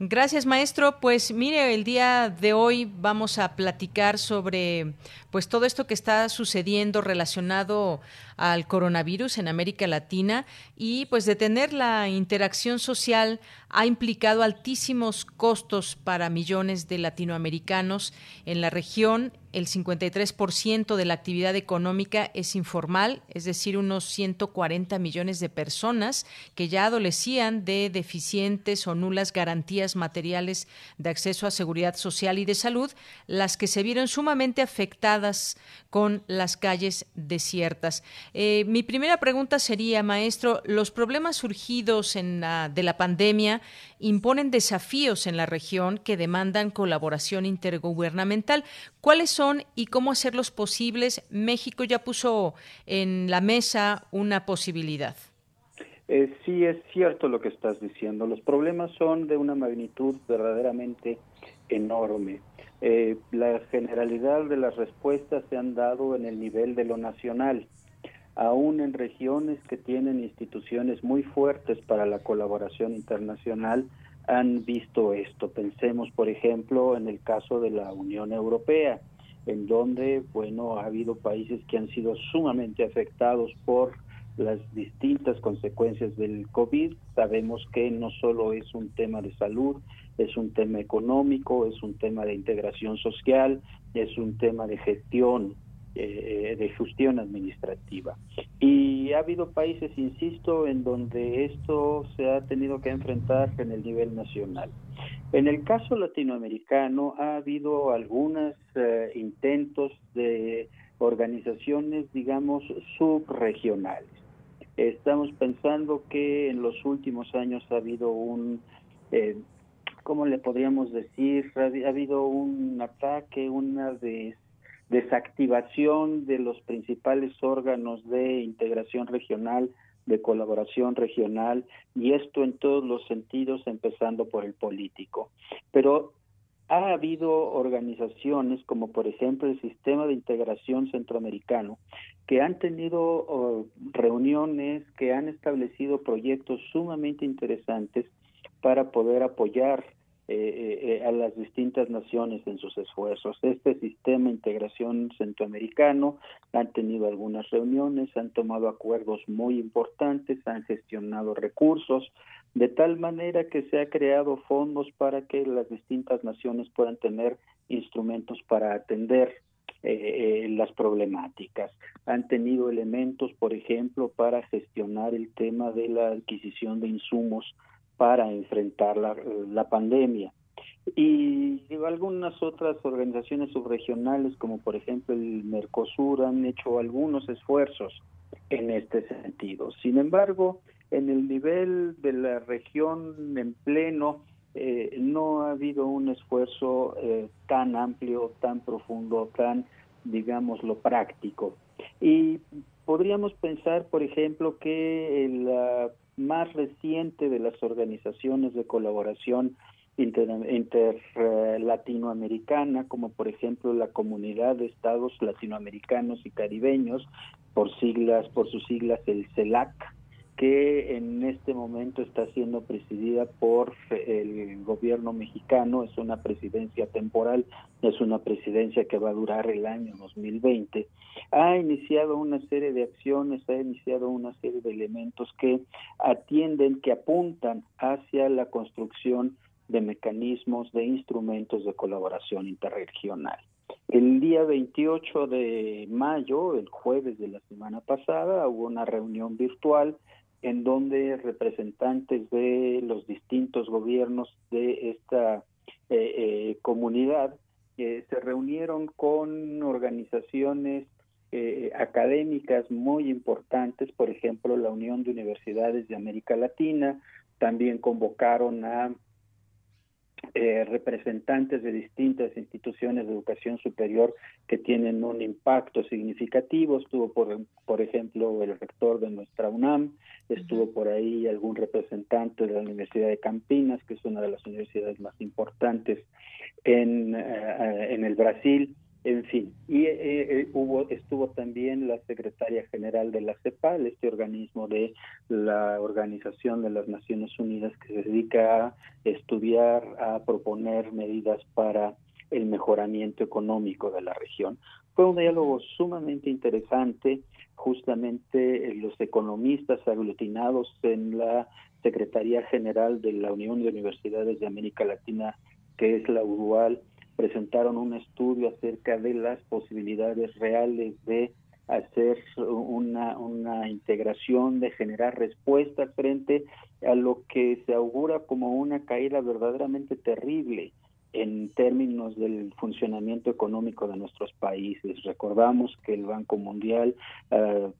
Gracias, maestro. Pues mire, el día de hoy vamos a platicar sobre pues todo esto que está sucediendo relacionado al coronavirus en América Latina y pues detener la interacción social ha implicado altísimos costos para millones de latinoamericanos en la región. El 53% de la actividad económica es informal, es decir, unos 140 millones de personas que ya adolecían de deficientes o nulas garantías materiales de acceso a seguridad social y de salud, las que se vieron sumamente afectadas con las calles desiertas. Eh, mi primera pregunta sería, maestro, los problemas surgidos en de la pandemia imponen desafíos en la región que demandan colaboración intergubernamental. ¿Cuáles son y cómo hacerlos posibles? México ya puso en la mesa una posibilidad. Eh, sí, es cierto lo que estás diciendo. Los problemas son de una magnitud verdaderamente enorme. Eh, la generalidad de las respuestas se han dado en el nivel de lo nacional aún en regiones que tienen instituciones muy fuertes para la colaboración internacional, han visto esto. Pensemos, por ejemplo, en el caso de la Unión Europea, en donde, bueno, ha habido países que han sido sumamente afectados por las distintas consecuencias del COVID. Sabemos que no solo es un tema de salud, es un tema económico, es un tema de integración social, es un tema de gestión eh, de gestión administrativa. Y ha habido países, insisto, en donde esto se ha tenido que enfrentar en el nivel nacional. En el caso latinoamericano ha habido algunos eh, intentos de organizaciones, digamos, subregionales. Estamos pensando que en los últimos años ha habido un, eh, ¿cómo le podríamos decir? Ha, habido un ataque, una de desactivación de los principales órganos de integración regional, de colaboración regional, y esto en todos los sentidos, empezando por el político. Pero ha habido organizaciones como por ejemplo el Sistema de Integración Centroamericano que han tenido oh, reuniones, que han establecido proyectos sumamente interesantes para poder apoyar eh, eh, eh, a las distintas naciones en sus esfuerzos. Este sistema de integración centroamericano han tenido algunas reuniones, han tomado acuerdos muy importantes, han gestionado recursos, de tal manera que se ha creado fondos para que las distintas naciones puedan tener instrumentos para atender eh, las problemáticas. Han tenido elementos, por ejemplo, para gestionar el tema de la adquisición de insumos para enfrentar la, la pandemia. Y algunas otras organizaciones subregionales, como por ejemplo el Mercosur, han hecho algunos esfuerzos en este sentido. Sin embargo, en el nivel de la región en pleno, eh, no ha habido un esfuerzo eh, tan amplio, tan profundo, tan, digamos, lo práctico. Y podríamos pensar, por ejemplo, que la más reciente de las organizaciones de colaboración inter, inter como por ejemplo la Comunidad de Estados Latinoamericanos y Caribeños, por siglas, por sus siglas el CELAC, que en este momento está siendo presidida por el gobierno mexicano, es una presidencia temporal, es una presidencia que va a durar el año 2020, ha iniciado una serie de acciones, ha iniciado una serie de elementos que atienden, que apuntan hacia la construcción de mecanismos, de instrumentos de colaboración interregional. El día 28 de mayo, el jueves de la semana pasada, hubo una reunión virtual en donde representantes de los distintos gobiernos de esta eh, eh, comunidad eh, se reunieron con organizaciones académicas muy importantes, por ejemplo, la Unión de Universidades de América Latina, también convocaron a eh, representantes de distintas instituciones de educación superior que tienen un impacto significativo. Estuvo, por, por ejemplo, el rector de nuestra UNAM, estuvo por ahí algún representante de la Universidad de Campinas, que es una de las universidades más importantes en, eh, en el Brasil. En fin, y eh, eh, hubo, estuvo también la secretaria general de la CEPAL, este organismo de la Organización de las Naciones Unidas que se dedica a estudiar, a proponer medidas para el mejoramiento económico de la región. Fue un diálogo sumamente interesante, justamente eh, los economistas aglutinados en la Secretaría General de la Unión de Universidades de América Latina, que es la URUAL, presentaron un estudio acerca de las posibilidades reales de hacer una, una integración, de generar respuestas frente a lo que se augura como una caída verdaderamente terrible en términos del funcionamiento económico de nuestros países. Recordamos que el Banco Mundial uh,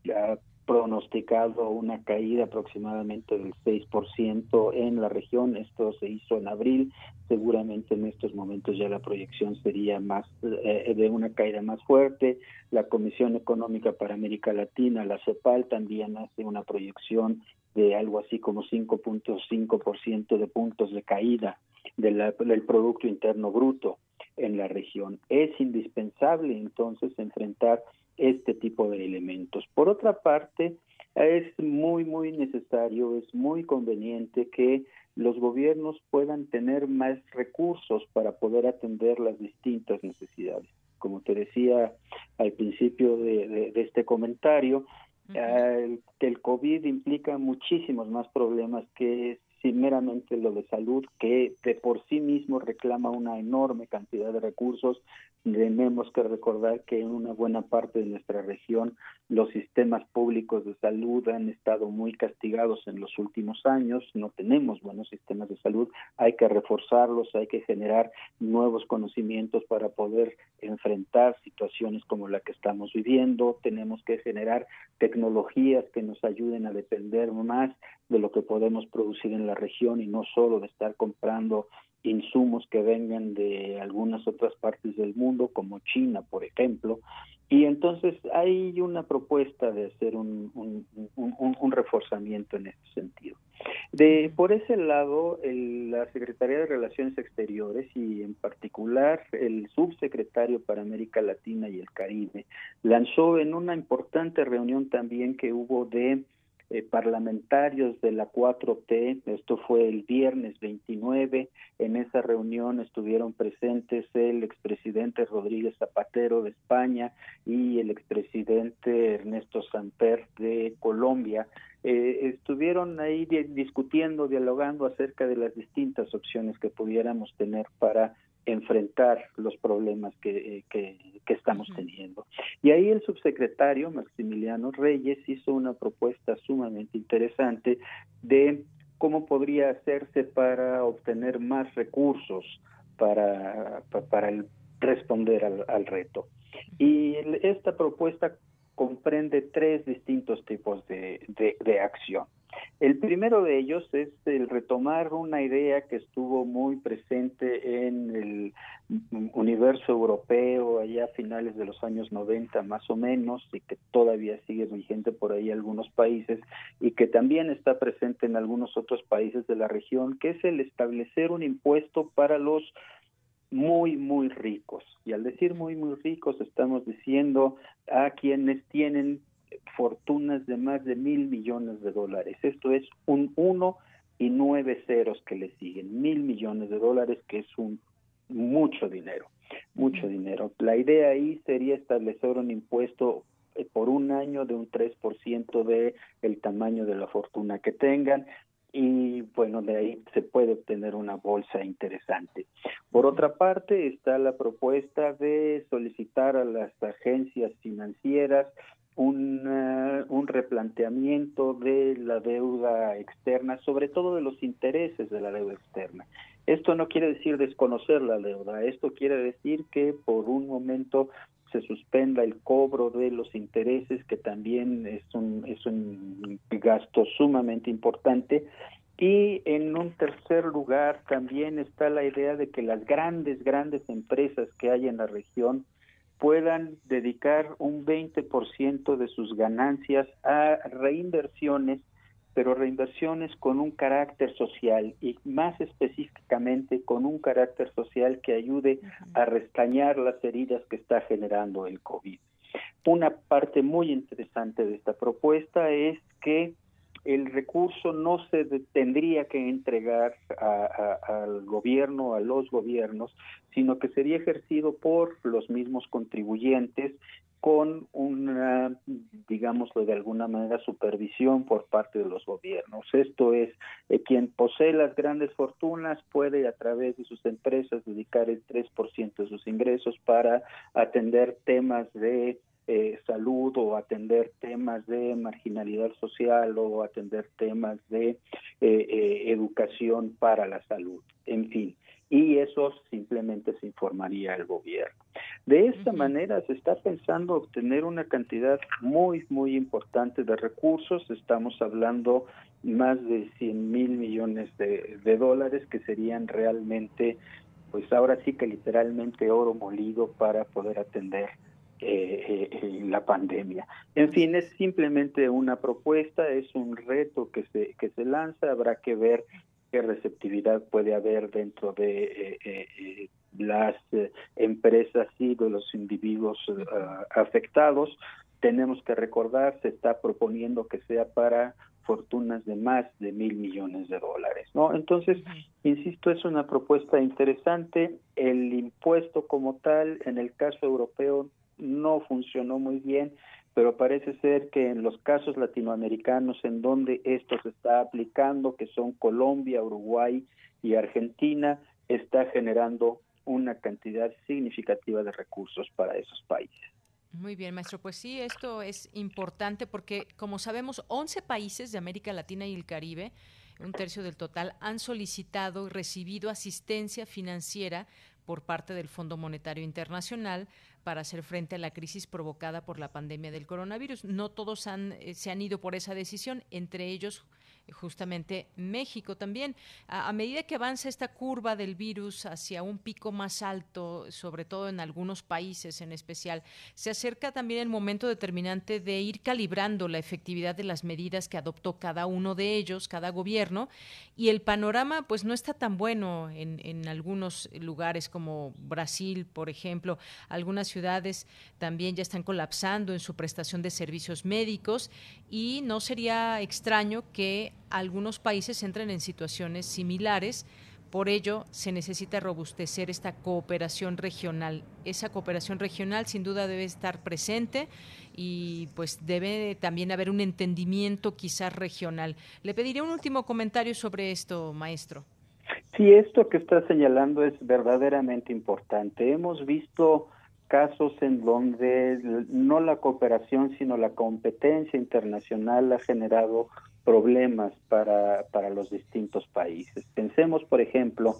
pronosticado una caída aproximadamente del 6% en la región. Esto se hizo en abril. Seguramente en estos momentos ya la proyección sería más eh, de una caída más fuerte. La Comisión Económica para América Latina, la CEPAL, también hace una proyección de algo así como 5.5% de puntos de caída del Producto Interno Bruto en la región. Es indispensable entonces enfrentar este tipo de elementos. Por otra parte, es muy, muy necesario, es muy conveniente que los gobiernos puedan tener más recursos para poder atender las distintas necesidades. Como te decía al principio de, este comentario, que el COVID implica muchísimos más problemas que meramente lo de salud, que de por sí mismo reclama una enorme cantidad de recursos. Tenemos que recordar que en una buena parte de nuestra región los sistemas públicos de salud han estado muy castigados en los últimos años, no tenemos buenos sistemas de salud, hay que reforzarlos, hay que generar nuevos conocimientos para poder enfrentar situaciones como la que estamos viviendo, tenemos que generar tecnologías que nos ayuden a depender más de lo que podemos producir en la región y no solo de estar comprando insumos que vengan de algunas otras partes del mundo, como China, por ejemplo. Y entonces hay una propuesta de hacer un, un, reforzamiento en este sentido. De, por ese lado, la Secretaría de Relaciones Exteriores y en particular el subsecretario para América Latina y el Caribe lanzó en una importante reunión también que hubo de eh, parlamentarios de la 4T. Esto fue el viernes 29. En esa reunión estuvieron presentes el expresidente Rodríguez Zapatero de España y el expresidente Ernesto Samper de Colombia. Eh, estuvieron ahí discutiendo, dialogando acerca de las distintas opciones que pudiéramos tener para enfrentar los problemas que, que, estamos teniendo. Y ahí el subsecretario Maximiliano Reyes hizo una propuesta sumamente interesante de cómo podría hacerse para obtener más recursos para, para el responder al, reto. Y esta propuesta comprende tres distintos tipos de, de, acción. El primero de ellos es el retomar una idea que estuvo muy presente en el universo europeo allá a finales de los años 90 más o menos y que todavía sigue vigente por ahí algunos países y que también está presente en algunos otros países de la región, que es el establecer un impuesto para los muy, muy ricos. Y al decir muy, muy ricos, estamos diciendo a quienes tienen fortunas de más de mil millones de dólares. Esto es un uno y nueve ceros que le siguen, mil millones de dólares, que es un mucho dinero, mucho dinero. La idea ahí sería establecer un impuesto eh, por un año de un 3% de el tamaño de la fortuna que tengan y bueno, de ahí se puede obtener una bolsa interesante. Por otra parte, está la propuesta de solicitar a las agencias financieras un, un replanteamiento de la deuda externa, sobre todo de los intereses de la deuda externa. Esto no quiere decir desconocer la deuda, esto quiere decir que por un momento se suspenda el cobro de los intereses, que también es un, es un gasto sumamente importante. Y en un tercer lugar también está la idea de que las grandes, grandes empresas que hay en la región puedan dedicar un 20% de sus ganancias a reinversiones pero reinversiones con un carácter social y más específicamente con un carácter social que ayude a restañar las heridas que está generando el COVID. Una parte muy interesante de esta propuesta es que el recurso no se tendría que entregar al gobierno, a los gobiernos, sino que sería ejercido por los mismos contribuyentes con una, digámoslo de alguna manera, supervisión por parte de los gobiernos. Esto es, eh, quien posee las grandes fortunas puede a través de sus empresas dedicar el 3% de sus ingresos para atender temas de eh, salud o atender temas de marginalidad social o atender temas de eh, educación para la salud. En fin, y eso simplemente se informaría al gobierno. De esta manera se está pensando obtener una cantidad muy, muy importante de recursos. Estamos hablando más de 100 mil millones de, dólares que serían realmente, pues ahora sí que literalmente oro molido para poder atender eh, eh, la pandemia. En fin, es simplemente una propuesta, es un reto que se, que se lanza, habrá que ver qué receptividad puede haber dentro de eh, eh, eh, las empresas y de los individuos afectados. Tenemos que recordar, se está proponiendo que sea para fortunas de más de mil millones de dólares, ¿no? Entonces, insisto, es una propuesta interesante. El impuesto como tal, en el caso europeo, no funcionó muy bien pero parece ser que en los casos latinoamericanos en donde esto se está aplicando, que son Colombia, Uruguay y Argentina, está generando una cantidad significativa de recursos para esos países. Muy bien, maestro. Pues sí, esto es importante porque, como sabemos, 11 países de América Latina y el Caribe, un tercio del total, han solicitado y recibido asistencia financiera por parte del Fondo Monetario Internacional para hacer frente a la crisis provocada por la pandemia del coronavirus. No todos han, eh, se han ido por esa decisión, entre ellos justamente México también. A, medida que avanza esta curva del virus hacia un pico más alto, sobre todo en algunos países en especial, se acerca también el momento determinante de ir calibrando la efectividad de las medidas que adoptó cada uno de ellos, cada gobierno, y el panorama pues no está tan bueno en, en algunos lugares como Brasil, por ejemplo. Algunas ciudades también ya están colapsando en su prestación de servicios médicos y no sería extraño que algunos países entren en situaciones similares. Por ello, se necesita robustecer esta cooperación regional. Esa cooperación regional sin duda debe estar presente y pues debe también haber un entendimiento quizás regional. Le pediría un último comentario sobre esto, maestro. Sí, esto que está señalando es verdaderamente importante. Hemos visto casos en donde no la cooperación, sino la competencia internacional ha generado problemas para, para los distintos países. Pensemos, por ejemplo,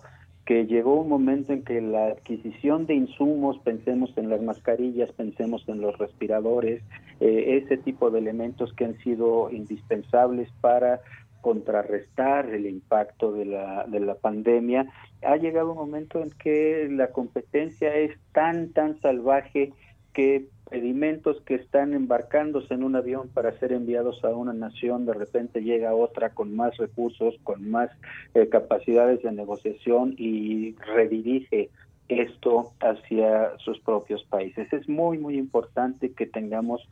que llegó un momento en que la adquisición de insumos, pensemos en las mascarillas, pensemos en los respiradores, eh, ese tipo de elementos que han sido indispensables para contrarrestar el impacto de la, de la pandemia, ha llegado un momento en que la competencia es tan, tan salvaje que pedimentos que están embarcándose en un avión para ser enviados a una nación, de repente llega otra con más recursos, con más eh, capacidades de negociación y redirige esto hacia sus propios países. Es muy, muy importante que tengamos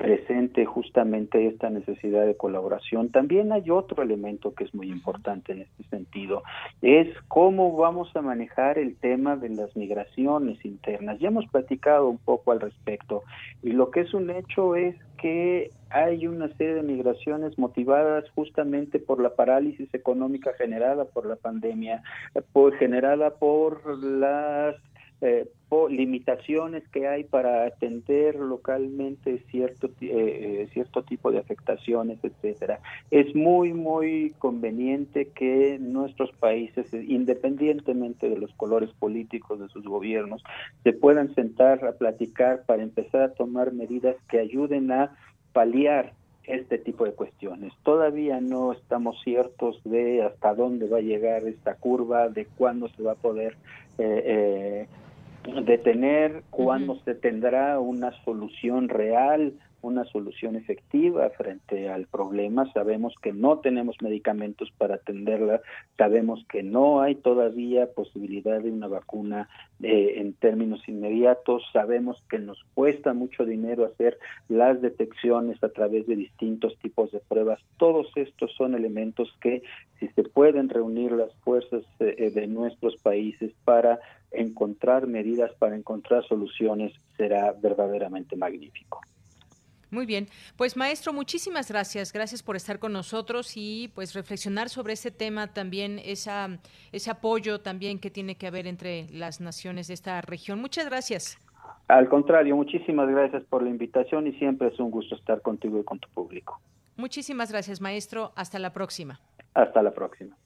presente justamente esta necesidad de colaboración. También hay otro elemento que es muy importante en este sentido, es cómo vamos a manejar el tema de las migraciones internas. Ya hemos platicado un poco al respecto y lo que es un hecho es que hay una serie de migraciones motivadas justamente por la parálisis económica generada por la pandemia, por, generada por las eh, limitaciones que hay para atender localmente cierto eh, eh, cierto tipo de afectaciones etcétera es muy muy conveniente que nuestros países independientemente de los colores políticos de sus gobiernos se puedan sentar a platicar para empezar a tomar medidas que ayuden a paliar este tipo de cuestiones. Todavía no estamos ciertos de hasta dónde va a llegar esta curva, de cuándo se va a poder eh, eh, detener cuándo se tendrá una solución real, una solución efectiva frente al problema. Sabemos que no tenemos medicamentos para atenderla, sabemos que no hay todavía posibilidad de una vacuna eh, en términos inmediatos, sabemos que nos cuesta mucho dinero hacer las detecciones a través de distintos tipos de pruebas. Todos estos son elementos que si se pueden reunir las fuerzas eh, de nuestros países para encontrar medidas, para encontrar soluciones, será verdaderamente magnífico. Muy bien, pues maestro, muchísimas gracias, gracias por estar con nosotros y pues reflexionar sobre este tema también, esa, ese apoyo también que tiene que haber entre las naciones de esta región. Muchas gracias. Al contrario, muchísimas gracias por la invitación y siempre es un gusto estar contigo y con tu público. Muchísimas gracias, maestro. Hasta la próxima. Hasta la próxima.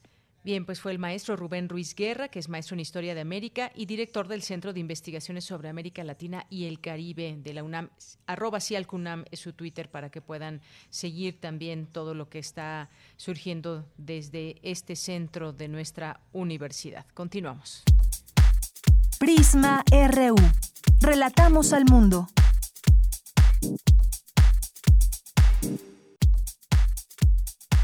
Bien, pues fue el maestro Rubén Ruiz Guerra, que es maestro en Historia de América y director del Centro de Investigaciones sobre América Latina y el Caribe de la UNAM. Arroba CUNAM es su Twitter para que puedan seguir también todo lo que está surgiendo desde este centro de nuestra universidad. Continuamos. Prisma RU. Relatamos al mundo.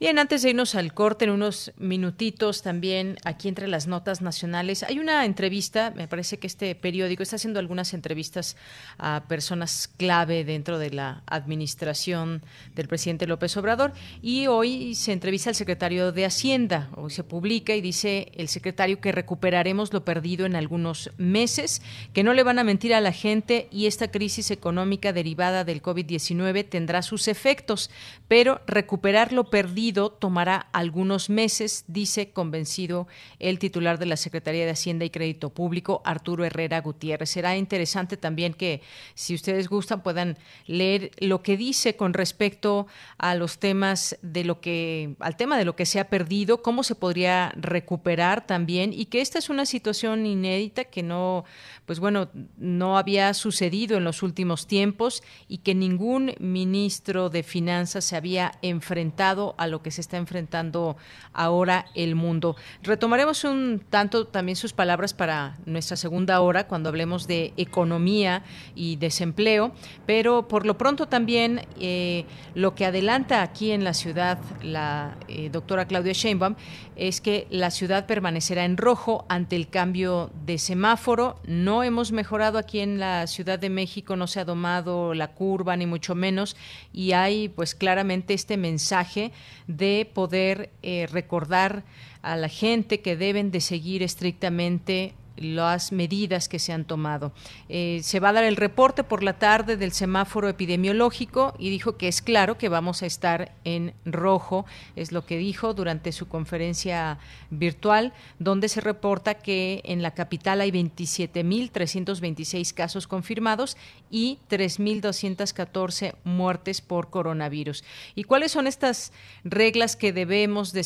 Bien, antes de irnos al corte, en unos minutitos también, aquí entre las notas nacionales, hay una entrevista, me parece que este periódico está haciendo algunas entrevistas a personas clave dentro de la administración del presidente López Obrador, y hoy se entrevista al secretario de Hacienda, hoy se publica y dice el secretario que recuperaremos lo perdido en algunos meses, que no le van a mentir a la gente y esta crisis económica derivada del COVID-19 tendrá sus efectos, pero recuperar lo perdido tomará algunos meses, dice convencido el titular de la Secretaría de Hacienda y Crédito Público, Arturo Herrera Gutiérrez. Será interesante también que, si ustedes gustan, puedan leer lo que dice con respecto a los temas de lo que, al tema de lo que se ha perdido, cómo se podría recuperar también, y que esta es una situación inédita que no, pues bueno, no había sucedido en los últimos tiempos y que ningún ministro de Finanzas se había enfrentado a lo que se está enfrentando ahora el mundo. Retomaremos un tanto también sus palabras para nuestra segunda hora cuando hablemos de economía y desempleo, pero por lo pronto también eh, lo que adelanta aquí en la ciudad la eh, doctora Claudia Sheinbaum es que la ciudad permanecerá en rojo ante el cambio de semáforo. No hemos mejorado aquí en la Ciudad de México, no se ha domado la curva ni mucho menos y hay pues claramente este mensaje de poder eh, recordar a la gente que deben de seguir estrictamente las medidas que se han tomado. Eh, se va a dar el reporte por la tarde del semáforo epidemiológico y dijo que es claro que vamos a estar en rojo, es lo que dijo durante su conferencia virtual, donde se reporta que en la capital hay 27.326 casos confirmados y 3.214 muertes por coronavirus. ¿Y cuáles son estas reglas que debemos de,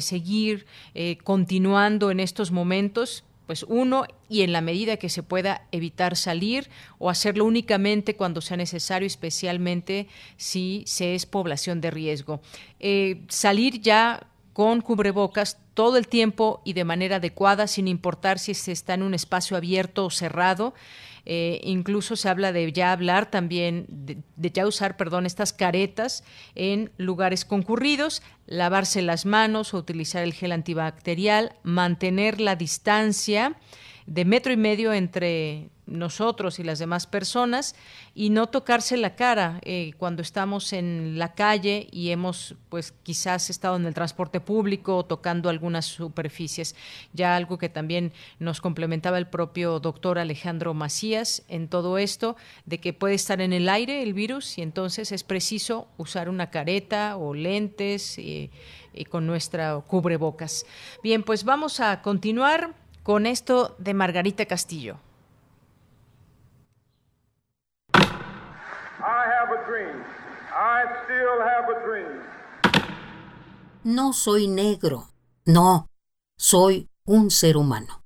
seguir eh, continuando en estos momentos? Pues uno, y en la medida que se pueda evitar salir o hacerlo únicamente cuando sea necesario, especialmente si se es población de riesgo. Eh, salir ya con cubrebocas todo el tiempo y de manera adecuada, sin importar si se está en un espacio abierto o cerrado. Eh, incluso se habla de ya hablar también, de, de, ya usar, perdón, estas caretas en lugares concurridos, lavarse las manos o utilizar el gel antibacterial, mantener la distancia de metro y medio entre nosotros y las demás personas y no tocarse la cara eh, cuando estamos en la calle y hemos pues quizás estado en el transporte público tocando algunas superficies. Ya algo que también nos complementaba el propio doctor Alejandro Macías en todo esto de que puede estar en el aire el virus y entonces es preciso usar una careta o lentes y con nuestra cubrebocas. Bien pues vamos a continuar con esto de Margarita Castillo No soy negro. No, soy un ser humano.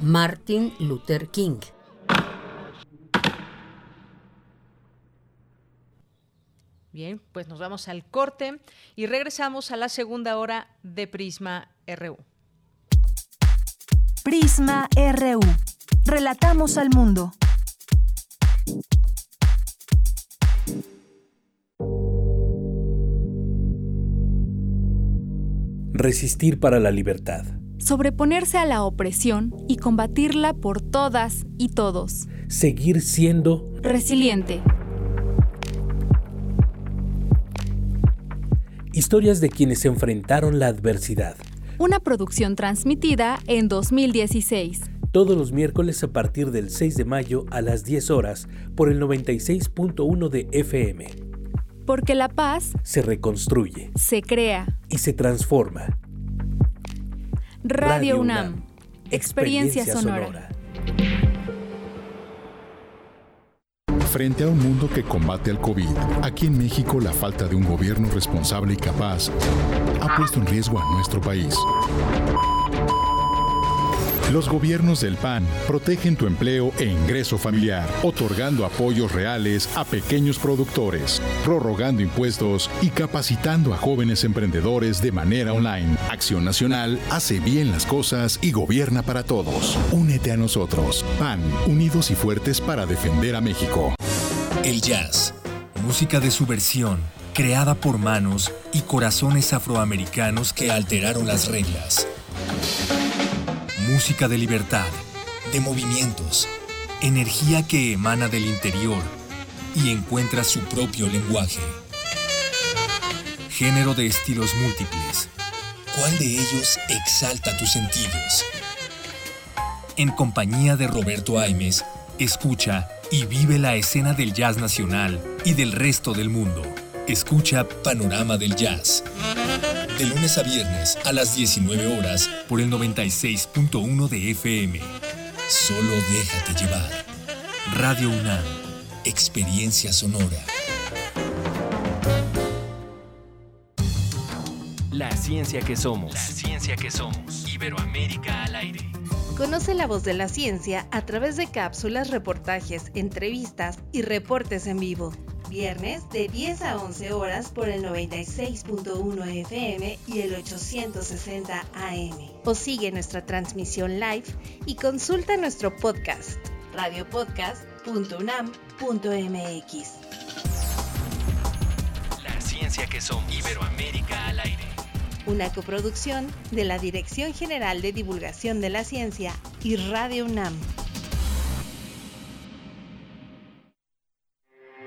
Martin Luther King. Bien, pues nos vamos al corte y regresamos a la segunda hora de Prisma RU. Prisma RU. Relatamos al mundo. Resistir para la libertad. Sobreponerse a la opresión y combatirla por todas y todos. Seguir siendo resiliente. Historias de quienes enfrentaron la adversidad una producción transmitida en 2016. Todos los miércoles a partir del 6 de mayo a las 10 horas por el 96.1 de FM. Porque la paz se reconstruye, se crea y se transforma. Radio, UNAM, experiencia, sonora. Frente a un mundo que combate al COVID, aquí en México la falta de un gobierno responsable y capaz ha puesto en riesgo a nuestro país. Los gobiernos del PAN protegen tu empleo e ingreso familiar, otorgando apoyos reales a pequeños productores, prorrogando impuestos y capacitando a jóvenes emprendedores de manera online. Acción Nacional hace bien las cosas y gobierna para todos. Únete a nosotros. PAN, unidos y fuertes para defender a México. El jazz, música de subversión, creada por manos y corazones afroamericanos que alteraron las reglas. Música de libertad, de movimientos, energía que emana del interior y encuentra su propio lenguaje. Género de estilos múltiples. ¿Cuál de ellos exalta tus sentidos? En compañía de Roberto Aimes, escucha y vive la escena del jazz nacional y del resto del mundo. Escucha Panorama del Jazz. De lunes a viernes a las 19 horas por el 96.1 de FM. Solo déjate llevar. Radio UNAM. Experiencia sonora. La ciencia que somos. La ciencia que somos. Iberoamérica al aire. Conoce la voz de la ciencia a través de cápsulas, reportajes, entrevistas y reportes en vivo. Viernes de 10 a 11 horas por el 96.1 FM y el 860 AM. O sigue nuestra transmisión live y consulta nuestro podcast radiopodcast.unam.mx. La ciencia que son Iberoamérica al aire una coproducción de la Dirección General de Divulgación de la Ciencia y Radio UNAM.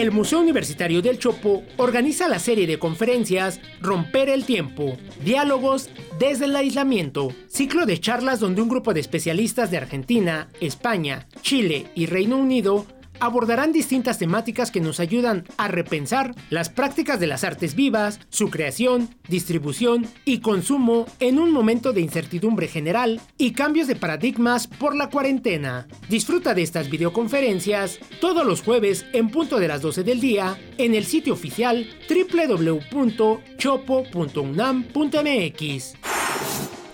El Museo Universitario del Chopo organiza la serie de conferencias Romper el Tiempo, Diálogos desde el Aislamiento, ciclo de charlas donde un grupo de especialistas de Argentina, España, Chile y Reino Unido abordarán distintas temáticas que nos ayudan a repensar las prácticas de las artes vivas, su creación, distribución y consumo en un momento de incertidumbre general y cambios de paradigmas por la cuarentena. Disfruta de estas videoconferencias todos los jueves en punto de las 12 del día en el sitio oficial www.chopo.unam.mx.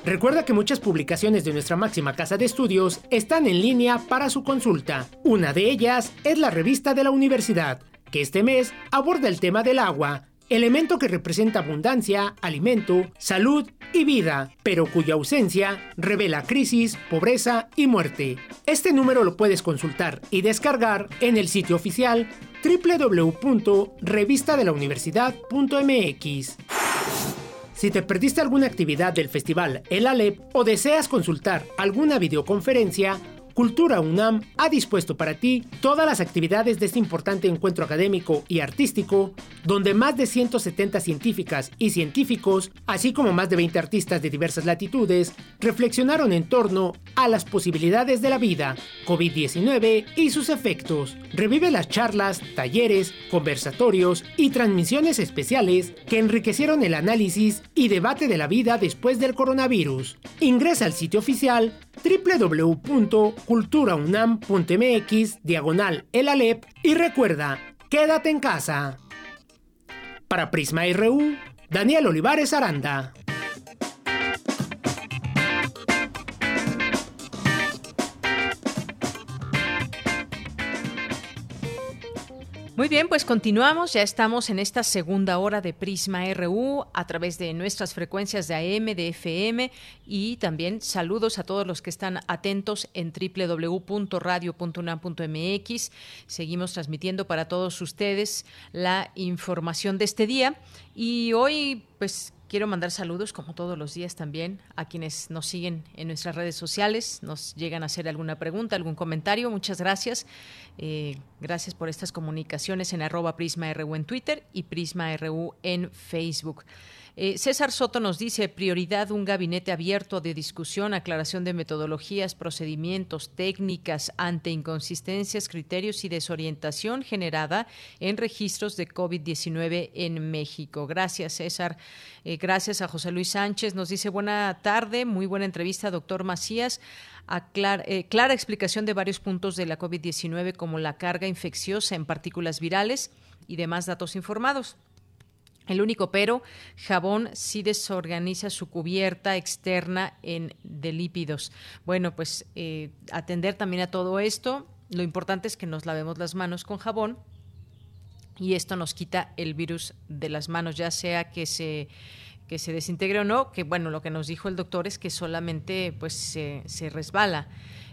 Recuerda que muchas publicaciones de nuestra máxima casa de estudios están en línea para su consulta. Una de ellas es la revista de la universidad, que este mes aborda el tema del agua, elemento que representa abundancia, alimento, salud y vida, pero cuya ausencia revela crisis, pobreza y muerte. Este número lo puedes consultar y descargar en el sitio oficial www.revistadelauniversidad.mx. Si te perdiste alguna actividad del festival El Alep o deseas consultar alguna videoconferencia, Cultura UNAM ha dispuesto para ti todas las actividades de este importante encuentro académico y artístico, donde más de 170 científicas y científicos, así como más de 20 artistas de diversas latitudes, reflexionaron en torno a las posibilidades de la vida, COVID-19 y sus efectos. Revive las charlas, talleres, conversatorios y transmisiones especiales que enriquecieron el análisis y debate de la vida después del coronavirus. Ingresa al sitio oficial www.culturaunam.mx diagonal el Alep y recuerda, quédate en casa. Para Prisma RU, Daniel Olivares Aranda. Muy bien, pues continuamos. Ya estamos en esta segunda hora de Prisma RU a través de nuestras frecuencias de AM, de FM y también saludos a todos los que están atentos en www.radio.unam.mx. Seguimos transmitiendo para todos ustedes la información de este día y hoy pues Quiero mandar saludos, como todos los días también, a quienes nos siguen en nuestras redes sociales, nos llegan a hacer alguna pregunta, algún comentario. Muchas gracias. Eh, gracias por estas comunicaciones en arroba Prisma RU en Twitter y Prisma RU en Facebook. Eh, César Soto nos dice, prioridad un gabinete abierto de discusión, aclaración de metodologías, procedimientos, técnicas ante inconsistencias, criterios y desorientación generada en registros de COVID-19 en México. Gracias, César. Eh, gracias a José Luis Sánchez. Nos dice, buena tarde, muy buena entrevista, doctor Macías. Eh, clara explicación de varios puntos de la COVID-19 como la carga infecciosa en partículas virales y demás datos informados. El único pero, jabón sí desorganiza su cubierta externa en de lípidos. Bueno, pues eh, atender también a todo esto. Lo importante es que nos lavemos las manos con jabón y esto nos quita el virus de las manos, ya sea que se que se desintegre o no, que bueno, lo que nos dijo el doctor es que solamente pues se, se resbala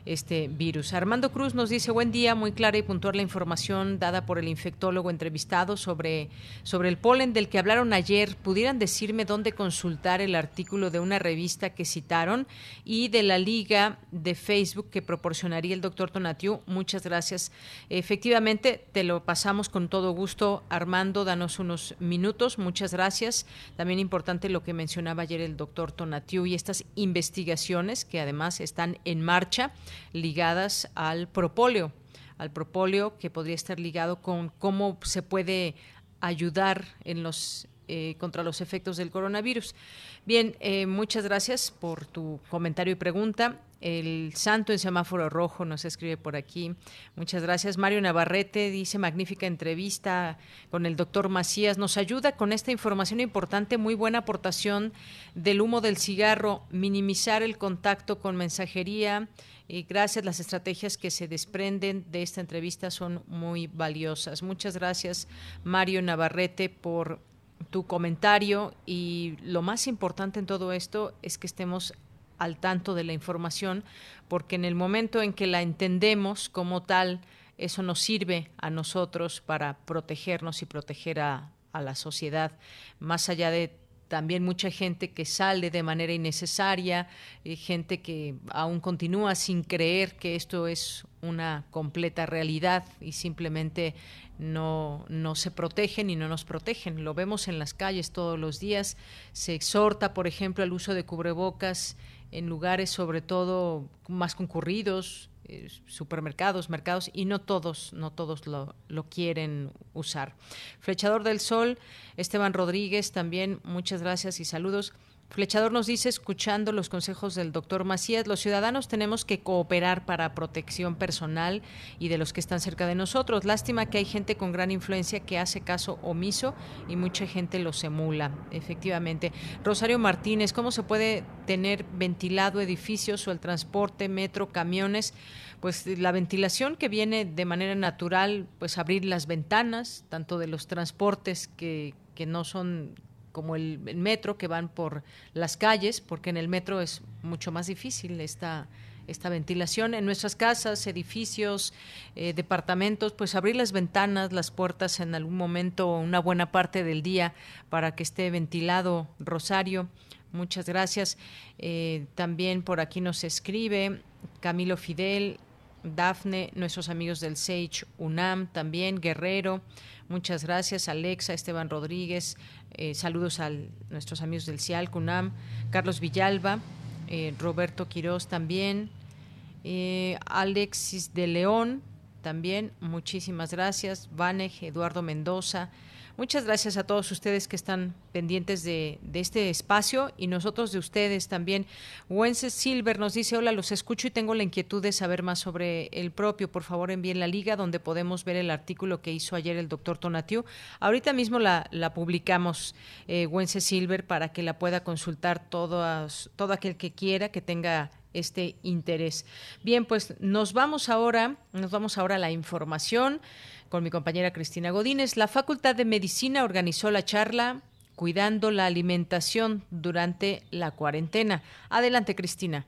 este virus. Armando Cruz nos dice, buen día, muy clara y puntual la información dada por el infectólogo entrevistado sobre, sobre el polen del que hablaron ayer. ¿Pudieran decirme dónde consultar el artículo de una revista que citaron y de la liga de Facebook que proporcionaría el doctor Tonatiu? Muchas gracias. Efectivamente, te lo pasamos con todo gusto, Armando. Danos unos minutos. Muchas gracias. También importante lo que mencionaba ayer el doctor Tonatiu y estas investigaciones que además están en marcha ligadas al propóleo, al propóleo que podría estar ligado con cómo se puede ayudar en los eh, contra los efectos del coronavirus. Bien, eh, muchas gracias por tu comentario y pregunta. El santo en semáforo rojo nos escribe por aquí. Muchas gracias. Mario Navarrete dice magnífica entrevista con el doctor Macías. Nos ayuda con esta información importante, muy buena aportación del humo del cigarro, minimizar el contacto con mensajería. Y gracias, las estrategias que se desprenden de esta entrevista son muy valiosas. Muchas gracias, Mario Navarrete, por tu comentario y lo más importante en todo esto es que estemos al tanto de la información, porque en el momento en que la entendemos como tal, eso nos sirve a nosotros para protegernos y proteger a, la sociedad, más allá de también mucha gente que sale de manera innecesaria, eh, gente que aún continúa sin creer que esto es una completa realidad y simplemente no, no se protegen y no nos protegen. Lo vemos en las calles todos los días. Se exhorta, por ejemplo, al uso de cubrebocas en lugares sobre todo más concurridos, eh, supermercados, mercados, y no todos, no todos lo, lo, quieren usar. Flechador del Sol, Esteban Rodríguez, también muchas gracias y saludos. Flechador nos dice, escuchando los consejos del doctor Macías, los ciudadanos tenemos que cooperar para protección personal y de los que están cerca de nosotros. Lástima que hay gente con gran influencia que hace caso omiso y mucha gente los emula, efectivamente. Rosario Martínez, ¿cómo se puede tener ventilado edificios o el transporte, metro, camiones? Pues la ventilación que viene de manera natural, pues abrir las ventanas, tanto de los transportes que, que no son como el, metro que van por las calles, porque en el metro es mucho más difícil esta esta ventilación en nuestras casas, edificios, eh, departamentos, pues abrir las ventanas, las puertas en algún momento, una buena parte del día para que esté ventilado. Rosario, muchas gracias. Eh, también por aquí nos escribe Camilo Fidel, Dafne, nuestros amigos del Sage UNAM, también Guerrero. Muchas gracias, Alexa, Esteban Rodríguez. Eh, saludos a nuestros amigos del CIAL, CUNAM, Carlos Villalba, eh, Roberto Quirós también, eh, Alexis de León también. Muchísimas gracias. Vanej, Eduardo Mendoza. Muchas gracias a todos ustedes que están pendientes de, este espacio y nosotros de ustedes también. Wences Silver nos dice, hola, los escucho y tengo la inquietud de saber más sobre el propio. Por favor, envíen la liga donde podemos ver el artículo que hizo ayer el doctor Tonatiu. Ahorita mismo la, publicamos, eh, Silver, para que la pueda consultar todo, todo aquel que quiera, que tenga este interés. Bien, pues nos vamos ahora, nos vamos ahora a la información con mi compañera Cristina Godínez. La Facultad de Medicina organizó la charla Cuidando la alimentación durante la cuarentena. Adelante, Cristina.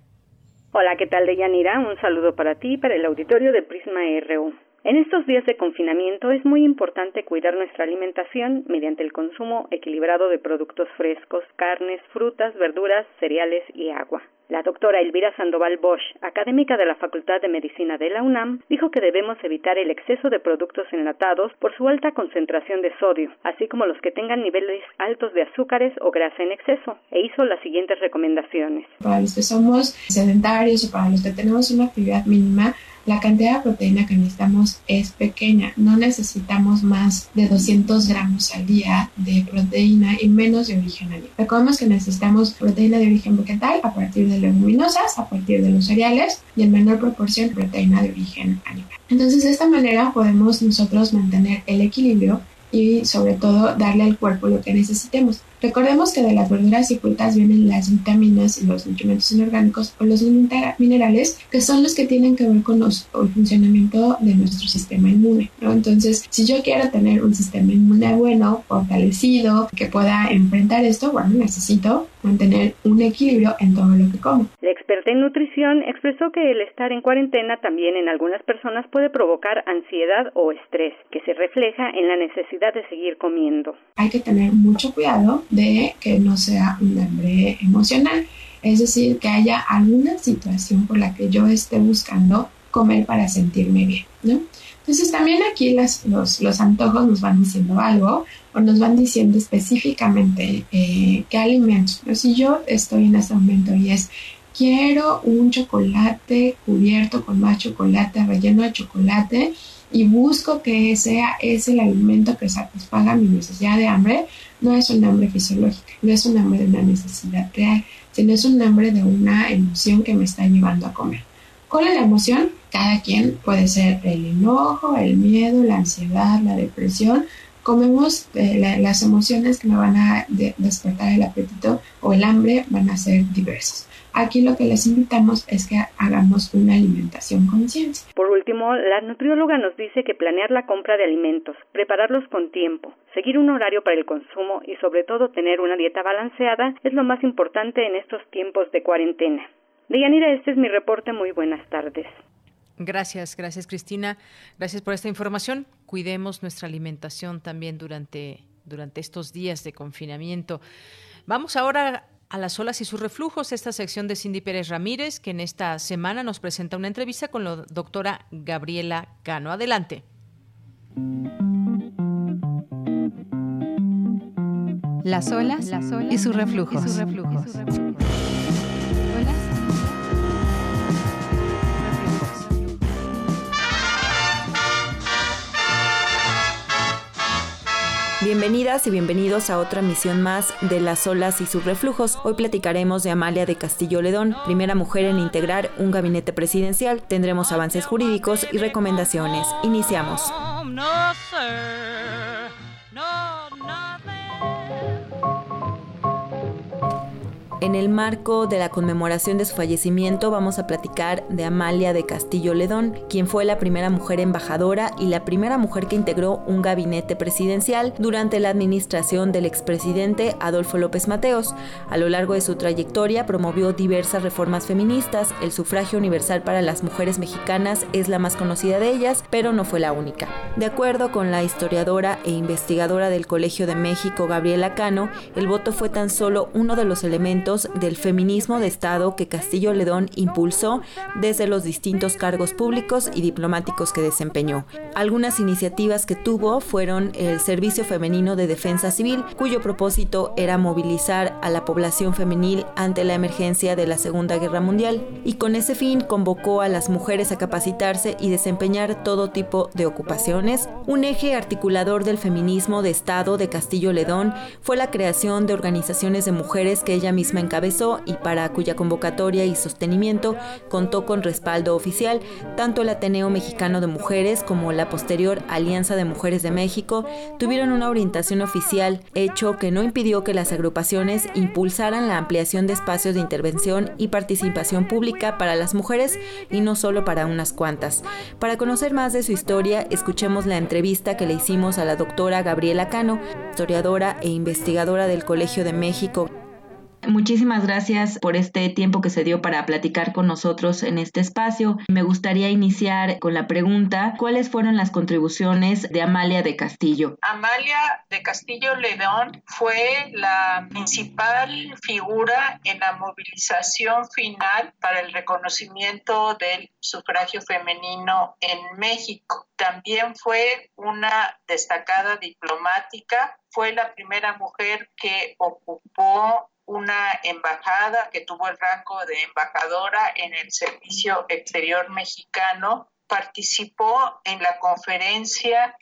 Hola, ¿qué tal, Deyanira? Un saludo para ti y para el auditorio de Prisma RU. En estos días de confinamiento es muy importante cuidar nuestra alimentación mediante el consumo equilibrado de productos frescos, carnes, frutas, verduras, cereales y agua. La doctora Elvira Sandoval Bosch, académica de la Facultad de Medicina de la UNAM, dijo que debemos evitar el exceso de productos enlatados por su alta concentración de sodio, así como los que tengan niveles altos de azúcares o grasa en exceso, e hizo las siguientes recomendaciones. Para los que somos sedentarios o para los que tenemos una actividad mínima, la cantidad de proteína que necesitamos es pequeña. No necesitamos más de 200 gramos al día de proteína y menos de origen animal. Recordemos que necesitamos proteína de origen vegetal a partir de leguminosas, a partir de los cereales y en menor proporción proteína de origen animal. Entonces, de esta manera podemos nosotros mantener el equilibrio y sobre todo darle al cuerpo lo que necesitemos. Recordemos que de las verduras y frutas vienen las vitaminas y los nutrientes inorgánicos o los minerales que son los que tienen que ver con el funcionamiento de nuestro sistema inmune. Entonces, si yo quiero tener un sistema inmune bueno, fortalecido, que pueda enfrentar esto, bueno, necesito mantener un equilibrio en todo lo que como. La experta en nutrición expresó que el estar en cuarentena también en algunas personas puede provocar ansiedad o estrés, que se refleja en la necesidad de seguir comiendo. Hay que tener mucho cuidado de que no sea un hambre emocional, es decir, que haya alguna situación por la que yo esté buscando comer para sentirme bien, ¿no? Entonces también aquí los, los, antojos nos van diciendo algo o nos van diciendo específicamente eh, qué alimentos. Si yo estoy en este momento y es quiero un chocolate cubierto con más chocolate, relleno de chocolate y busco que sea ese el alimento que satisfaga mi necesidad de hambre, no es un hambre fisiológica, no es un hambre de una necesidad real, sino es un hambre de una emoción que me está llevando a comer. ¿Cuál es la emoción? Cada quien puede ser el enojo, el miedo, la ansiedad, la depresión. Comemos eh, las emociones que me van a despertar el apetito o el hambre van a ser diversas. Aquí lo que les invitamos es que hagamos una alimentación consciente. Por último, la nutrióloga nos dice que planear la compra de alimentos, prepararlos con tiempo, seguir un horario para el consumo y sobre todo tener una dieta balanceada es lo más importante en estos tiempos de cuarentena. Deyanira, este es mi reporte. Muy buenas tardes. Gracias, gracias Cristina. Gracias por esta información. Cuidemos nuestra alimentación también durante, durante estos días de confinamiento. Vamos ahora a las olas y sus reflujos, esta sección de Cindy Pérez Ramírez, que en esta semana nos presenta una entrevista con la doctora Gabriela Cano. Adelante. Las olas, y sus reflujos. Y sus reflujos. Bienvenidas y bienvenidos a otra misión más de Las olas y sus reflujos. Hoy platicaremos de Amalia de Castillo Ledón, primera mujer en integrar un gabinete presidencial. Tendremos avances jurídicos y recomendaciones. Iniciamos. En el marco de la conmemoración de su fallecimiento vamos a platicar de Amalia de Castillo Ledón, quien fue la primera mujer embajadora y la primera mujer que integró un gabinete presidencial durante la administración del expresidente Adolfo López Mateos. A lo largo de su trayectoria promovió diversas reformas feministas, el sufragio universal para las mujeres mexicanas es la más conocida de ellas, pero no fue la única. De acuerdo con la historiadora e investigadora del Colegio de México, Gabriela Cano, el voto fue tan solo uno de los elementos del feminismo de Estado que Castillo Ledón impulsó desde los distintos cargos públicos y diplomáticos que desempeñó. Algunas iniciativas que tuvo fueron el Servicio Femenino de Defensa Civil, cuyo propósito era movilizar a la población femenil ante la emergencia de la Segunda Guerra Mundial, y con ese fin convocó a las mujeres a capacitarse y desempeñar todo tipo de ocupaciones. Un eje articulador del feminismo de Estado de Castillo Ledón fue la creación de organizaciones de mujeres que ella misma encabezó y para cuya convocatoria y sostenimiento contó con respaldo oficial tanto el Ateneo Mexicano de Mujeres como la posterior Alianza de Mujeres de México tuvieron una orientación oficial, hecho que no impidió que las agrupaciones impulsaran la ampliación de espacios de intervención y participación pública para las mujeres y no solo para unas cuantas. Para conocer más de su historia, escuchemos la entrevista que le hicimos a la doctora Gabriela Cano, historiadora e investigadora del Colegio de México. Muchísimas gracias por este tiempo que se dio para platicar con nosotros en este espacio. Me gustaría iniciar con la pregunta, ¿cuáles fueron las contribuciones de Amalia de Castillo? Amalia de Castillo León fue la principal figura en la movilización final para el reconocimiento del sufragio femenino en México. También fue una destacada diplomática, fue la primera mujer que ocupó una embajada que tuvo el rango de embajadora en el Servicio Exterior Mexicano, participó en la conferencia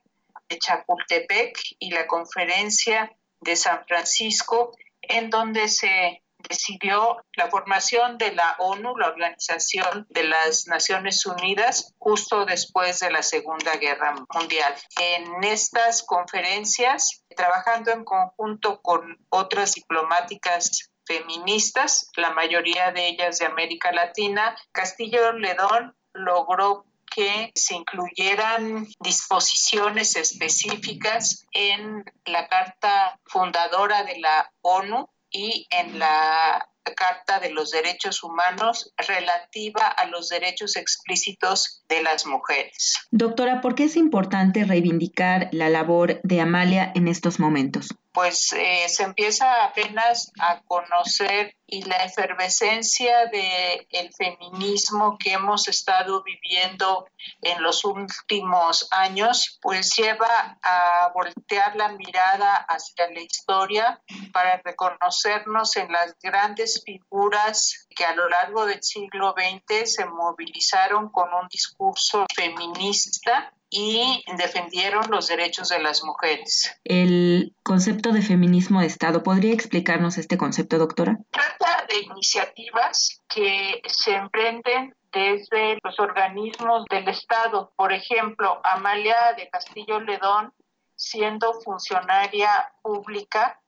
de Chapultepec y la conferencia de San Francisco, en donde se decidió la formación de la ONU, la Organización de las Naciones Unidas, justo después de la Segunda Guerra Mundial. En estas conferencias, trabajando en conjunto con otras diplomáticas feministas, la mayoría de ellas de América Latina, Castillo Ledón logró que se incluyeran disposiciones específicas en la Carta Fundadora de la ONU y en la Carta de los Derechos Humanos relativa a los derechos explícitos de las mujeres. Doctora, ¿por qué es importante reivindicar la labor de Amalia en estos momentos? Pues eh, se empieza apenas a conocer y la efervescencia del el feminismo que hemos estado viviendo en los últimos años, pues lleva a voltear la mirada hacia la historia para reconocernos en las grandes figuras que a lo largo del siglo XX se movilizaron con un discurso feminista y defendieron los derechos de las mujeres. El concepto de feminismo de Estado, ¿podría explicarnos este concepto, doctora? Trata de iniciativas que se emprenden desde los organismos del Estado. Por ejemplo, Amalia de Castillo Ledón, siendo funcionaria pública,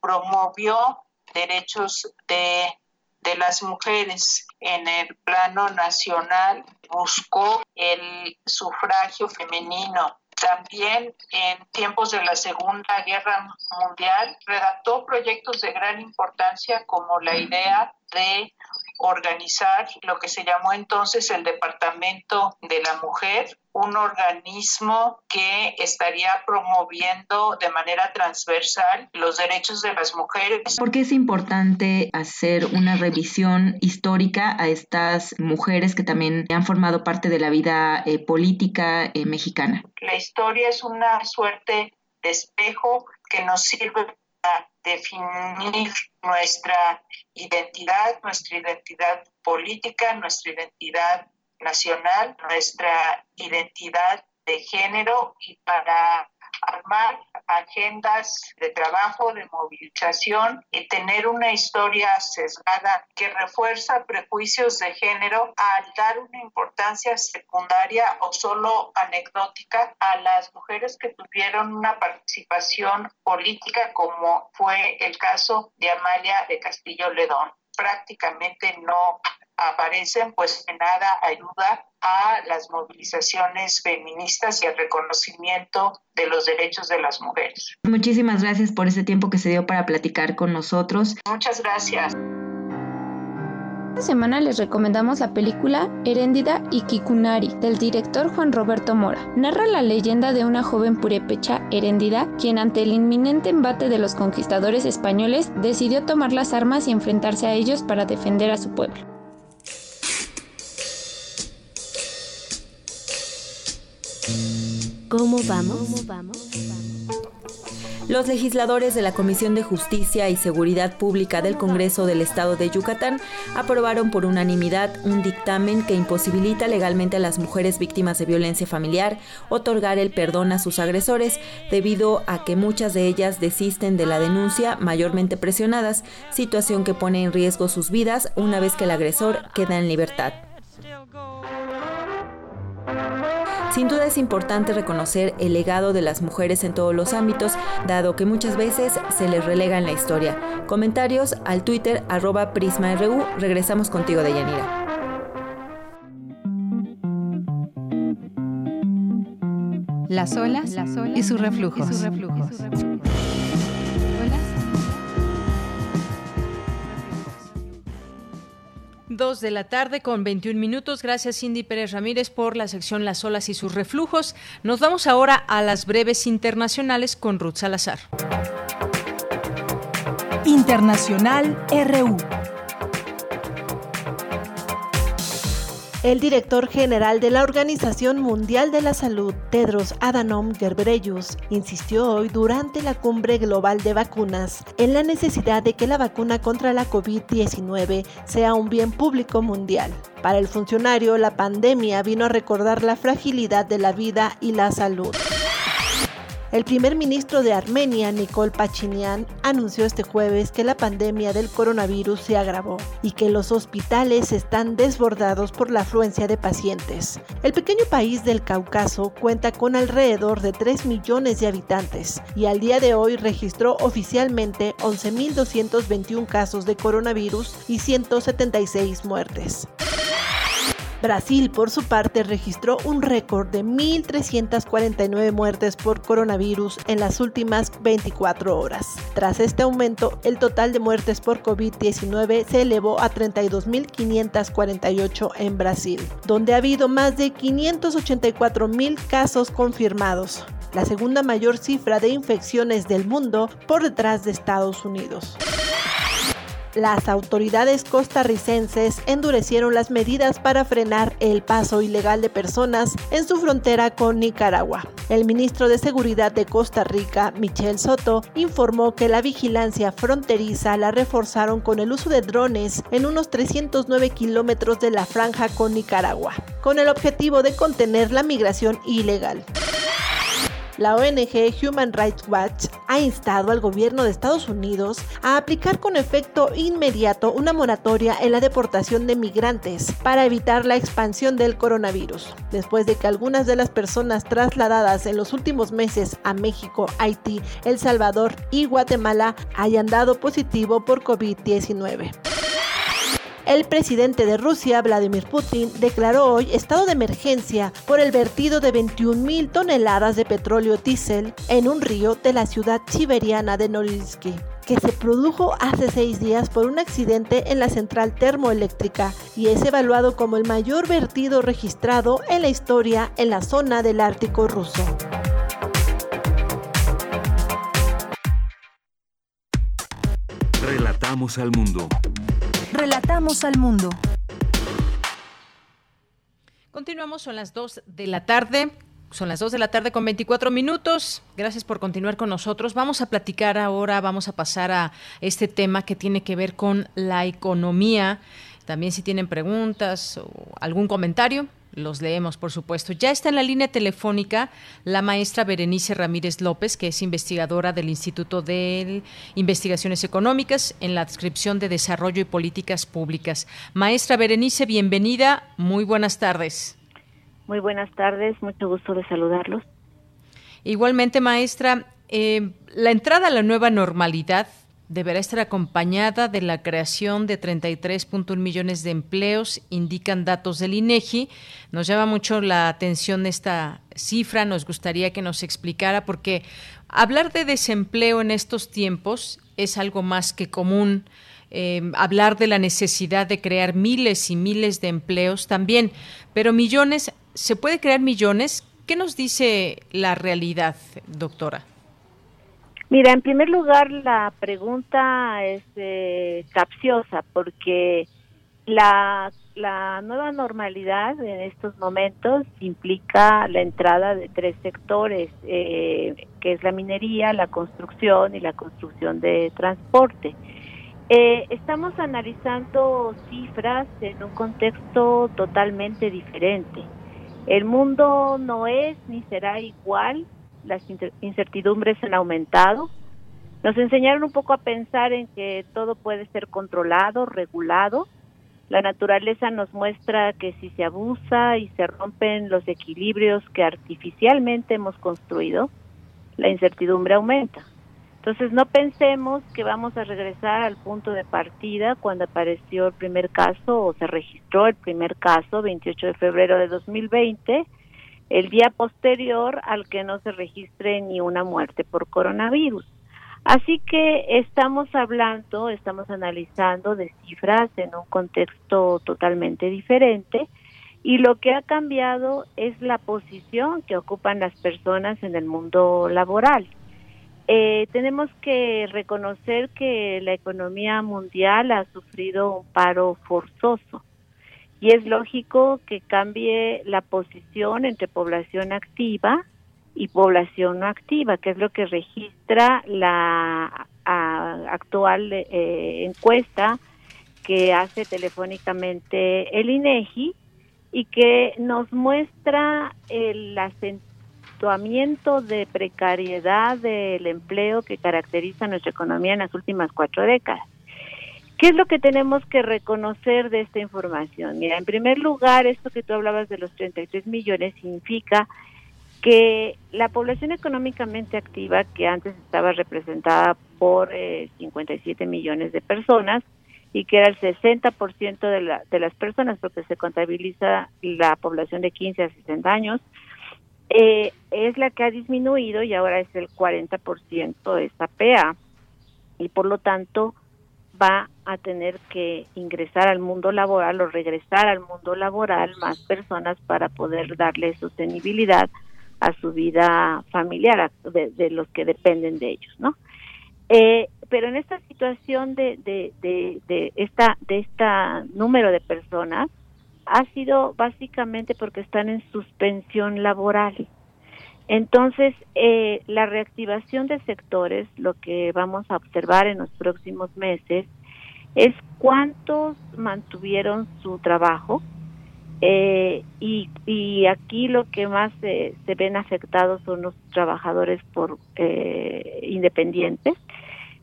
promovió derechos de de las mujeres en el plano nacional buscó el sufragio femenino. También en tiempos de la Segunda Guerra Mundial redactó proyectos de gran importancia como la idea de organizar lo que se llamó entonces el Departamento de la Mujer, un organismo que estaría promoviendo de manera transversal los derechos de las mujeres. ¿Por qué es importante hacer una revisión histórica a estas mujeres que también han formado parte de la vida eh, política eh, mexicana? La historia es una suerte de espejo que nos sirve definir nuestra identidad, nuestra identidad política, nuestra identidad nacional, nuestra identidad de género y para armar agendas de trabajo, de movilización y tener una historia sesgada que refuerza prejuicios de género al dar una importancia secundaria o solo anecdótica a las mujeres que tuvieron una participación política como fue el caso de Amalia de Castillo Ledón. Prácticamente no aparecen, pues nada ayuda a las movilizaciones feministas y al reconocimiento de los derechos de las mujeres. Muchísimas gracias por este tiempo que se dio para platicar con nosotros. Muchas gracias. Esta semana les recomendamos la película Heréndida y Kikunari del director Juan Roberto Mora. Narra la leyenda de una joven purépecha, Heréndida, quien ante el inminente embate de los conquistadores españoles decidió tomar las armas y enfrentarse a ellos para defender a su pueblo. ¿Cómo vamos? Los legisladores de la Comisión de Justicia y Seguridad Pública del Congreso del Estado de Yucatán aprobaron por unanimidad un dictamen que imposibilita legalmente a las mujeres víctimas de violencia familiar otorgar el perdón a sus agresores debido a que muchas de ellas desisten de la denuncia mayormente presionadas, situación que pone en riesgo sus vidas una vez que el agresor queda en libertad. Sin duda es importante reconocer el legado de las mujeres en todos los ámbitos, dado que muchas veces se les relega en la historia. Comentarios al Twitter arroba PrismaRU. Regresamos contigo, Deyanira. Las olas, y sus reflujos. Y sus reflujos. Dos de la tarde con 21 minutos. Gracias Cindy Pérez Ramírez por la sección Las olas y sus reflujos. Nos vamos ahora a las breves internacionales con Ruth Salazar. Internacional RU. El director general de la Organización Mundial de la Salud, Tedros Adhanom Ghebreyesus, insistió hoy durante la cumbre global de vacunas en la necesidad de que la vacuna contra la COVID-19 sea un bien público mundial. Para el funcionario, la pandemia vino a recordar la fragilidad de la vida y la salud. El primer ministro de Armenia, Nikol Pachinian, anunció este jueves que la pandemia del coronavirus se agravó y que los hospitales están desbordados por la afluencia de pacientes. El pequeño país del Cáucaso cuenta con alrededor de 3 millones de habitantes y al día de hoy registró oficialmente 11.221 casos de coronavirus y 176 muertes. Brasil, por su parte, registró un récord de 1.349 muertes por coronavirus en las últimas 24 horas. Tras este aumento, el total de muertes por COVID-19 se elevó a 32.548 en Brasil, donde ha habido más de 584.000 casos confirmados, la segunda mayor cifra de infecciones del mundo por detrás de Estados Unidos. Las autoridades costarricenses endurecieron las medidas para frenar el paso ilegal de personas en su frontera con Nicaragua. El ministro de Seguridad de Costa Rica, Michel Soto, informó que la vigilancia fronteriza la reforzaron con el uso de drones en unos 309 kilómetros de la franja con Nicaragua, con el objetivo de contener la migración ilegal. La ONG Human Rights Watch ha instado al gobierno de Estados Unidos a aplicar con efecto inmediato una moratoria en la deportación de migrantes para evitar la expansión del coronavirus, después de que algunas de las personas trasladadas en los últimos meses a México, Haití, El Salvador y Guatemala hayan dado positivo por COVID-19. El presidente de Rusia, Vladimir Putin, declaró hoy estado de emergencia por el vertido de 21 mil toneladas de petróleo diésel en un río de la ciudad siberiana de Norilsky que se produjo hace seis días por un accidente en la central termoeléctrica y es evaluado como el mayor vertido registrado en la historia en la zona del Ártico ruso. Relatamos al mundo. Relatamos al mundo. Continuamos, son las 2 de la tarde. Son las 2 de la tarde con 24 minutos. Gracias por continuar con nosotros. Vamos a platicar ahora, vamos a pasar a este tema que tiene que ver con la economía. También si tienen preguntas o algún comentario, los leemos, por supuesto. Ya está en la línea telefónica la maestra Berenice Ramírez López, que es investigadora del Instituto de Investigaciones Económicas en la adscripción de Desarrollo y Políticas Públicas. Maestra Berenice, bienvenida. Muy buenas tardes. Muy buenas tardes, mucho gusto de saludarlos. Igualmente, maestra, eh, la entrada a la nueva normalidad deberá estar acompañada de la creación de 33.1 millones de empleos, indican datos del INEGI. Nos llama mucho la atención esta cifra, nos gustaría que nos explicara, porque hablar de desempleo en estos tiempos es algo más que común. Eh, hablar de la necesidad de crear miles y miles de empleos también, pero millones ¿Se puede crear millones? ¿Qué nos dice la realidad, doctora? Mira, en primer lugar, la pregunta es eh, capciosa porque la, la nueva normalidad en estos momentos implica la entrada de tres sectores, eh, que es la minería, la construcción y la construcción de transporte. Eh, estamos analizando cifras en un contexto totalmente diferente. El mundo no es ni será igual, las incertidumbres han aumentado. Nos enseñaron un poco a pensar en que todo puede ser controlado, regulado. La naturaleza nos muestra que si se abusa y se rompen los equilibrios que artificialmente hemos construido, la incertidumbre aumenta. Entonces no pensemos que vamos a regresar al punto de partida cuando apareció el primer caso o se registró el primer caso, 28 de febrero de 2020, el día posterior al que no se registre ni una muerte por coronavirus. Así que estamos hablando, estamos analizando de cifras en un contexto totalmente diferente y lo que ha cambiado es la posición que ocupan las personas en el mundo laboral. Eh, tenemos que reconocer que la economía mundial ha sufrido un paro forzoso y es lógico que cambie la posición entre población activa y población no activa, que es lo que registra la actual eh, encuesta que hace telefónicamente el INEGI y que nos muestra el asentamiento de precariedad del empleo que caracteriza nuestra economía en las últimas cuatro décadas. ¿Qué es lo que tenemos que reconocer de esta información? Mira, en primer lugar, esto que tú hablabas de los 33 millones significa que la población económicamente activa, que antes estaba representada por 57 eh, millones de personas y que era el 60% de, la, de las personas, porque se contabiliza la población de 15 a 60 años, eh, es la que ha disminuido y ahora es el 40% de esta PA y por lo tanto va a tener que ingresar al mundo laboral o regresar al mundo laboral más personas para poder darle sostenibilidad a su vida familiar, de, los que dependen de ellos, ¿no? Eh, pero en esta situación de, de, de, de esta de esta número de personas, ha sido básicamente porque están en suspensión laboral. Entonces, eh, la reactivación de sectores, lo que vamos a observar en los próximos meses, es cuántos mantuvieron su trabajo eh, y, aquí lo que más se ven afectados son los trabajadores por eh, independientes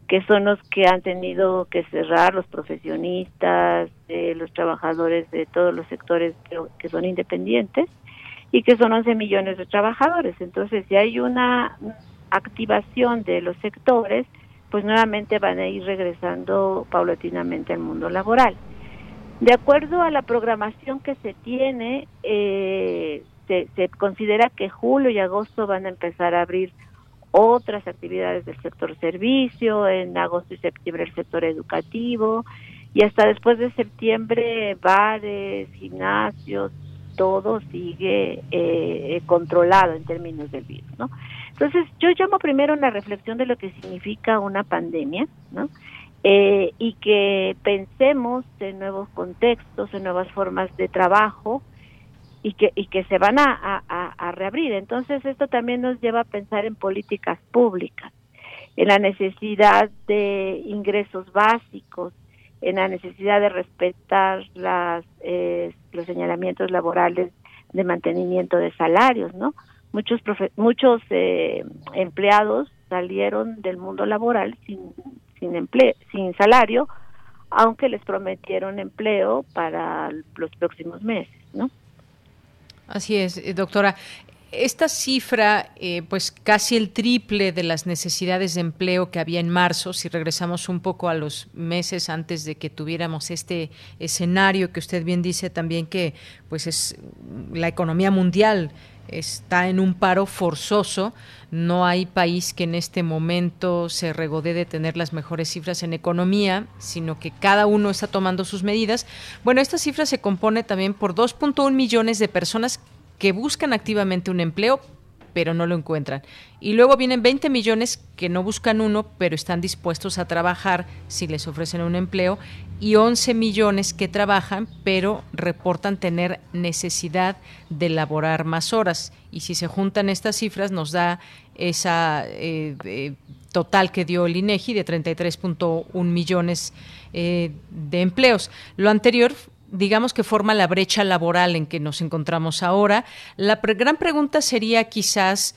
que son los que han tenido que cerrar, los profesionistas, eh, los trabajadores de todos los sectores que, son independientes y que son 11 millones de trabajadores. Entonces, si hay una activación de los sectores, pues nuevamente van a ir regresando paulatinamente al mundo laboral. De acuerdo a la programación que se tiene, eh, se, se considera que julio y agosto van a empezar a abrir otras actividades del sector servicio, en agosto y septiembre el sector educativo, y hasta después de septiembre bares, gimnasios, todo sigue eh, controlado en términos del virus, ¿no? Entonces yo llamo primero una reflexión de lo que significa una pandemia, ¿no? Eh, y que pensemos en nuevos contextos, en nuevas formas de trabajo y que, y que se van a, a reabrir. Entonces esto también nos lleva a pensar en políticas públicas, en la necesidad de ingresos básicos, en la necesidad de respetar las, eh, los señalamientos laborales de mantenimiento de salarios, ¿no? Muchos muchos eh, empleados salieron del mundo laboral sin sin empleo, sin salario, aunque les prometieron empleo para los próximos meses, ¿no? Así es, eh, doctora. Esta cifra, eh, pues casi el triple de las necesidades de empleo que había en marzo, si regresamos un poco a los meses antes de que tuviéramos este escenario que usted bien dice también que pues es la economía mundial está en un paro forzoso. No hay país que en este momento se regodee de tener las mejores cifras en economía, sino que cada uno está tomando sus medidas. Bueno, esta cifra se compone también por 2.1 millones de personas que buscan activamente un empleo, pero no lo encuentran. Y luego vienen 20 millones que no buscan uno, pero están dispuestos a trabajar si les ofrecen un empleo, y 11 millones que trabajan, pero reportan tener necesidad de laborar más horas. Y si se juntan estas cifras, nos da esa eh, total que dio el INEGI de 33.1 millones eh, de empleos. Lo anterior digamos que forma la brecha laboral en que nos encontramos ahora. La gran pregunta sería quizás,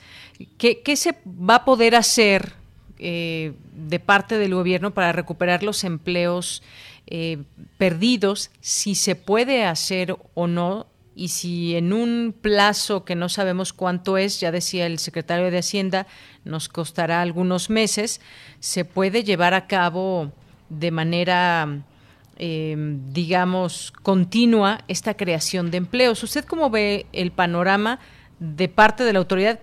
¿qué, se va a poder hacer eh, de parte del gobierno para recuperar los empleos eh, perdidos, si se puede hacer o no? Y si en un plazo que no sabemos cuánto es, ya decía el secretario de Hacienda, nos costará algunos meses, se puede llevar a cabo de manera eh, digamos, continua esta creación de empleos. ¿Usted cómo ve el panorama de parte de la autoridad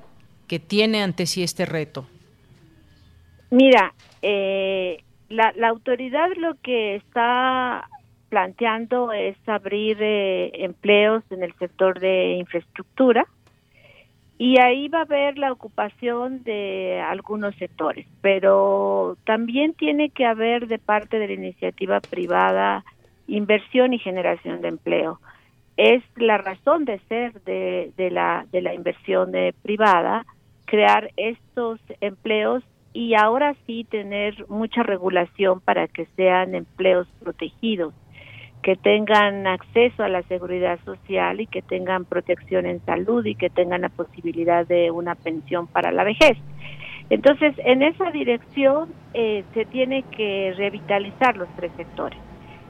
que tiene ante sí este reto? Mira, eh, la, autoridad lo que está planteando es abrir eh, empleos en el sector de infraestructura, y ahí va a haber la ocupación de algunos sectores, pero también tiene que haber de parte de la iniciativa privada inversión y generación de empleo. Es la razón de ser de, de la, de la inversión de privada, crear estos empleos y ahora sí tener mucha regulación para que sean empleos protegidos que tengan acceso a la seguridad social y que tengan protección en salud y que tengan la posibilidad de una pensión para la vejez. Entonces, en esa dirección eh, se tiene que revitalizar los tres sectores.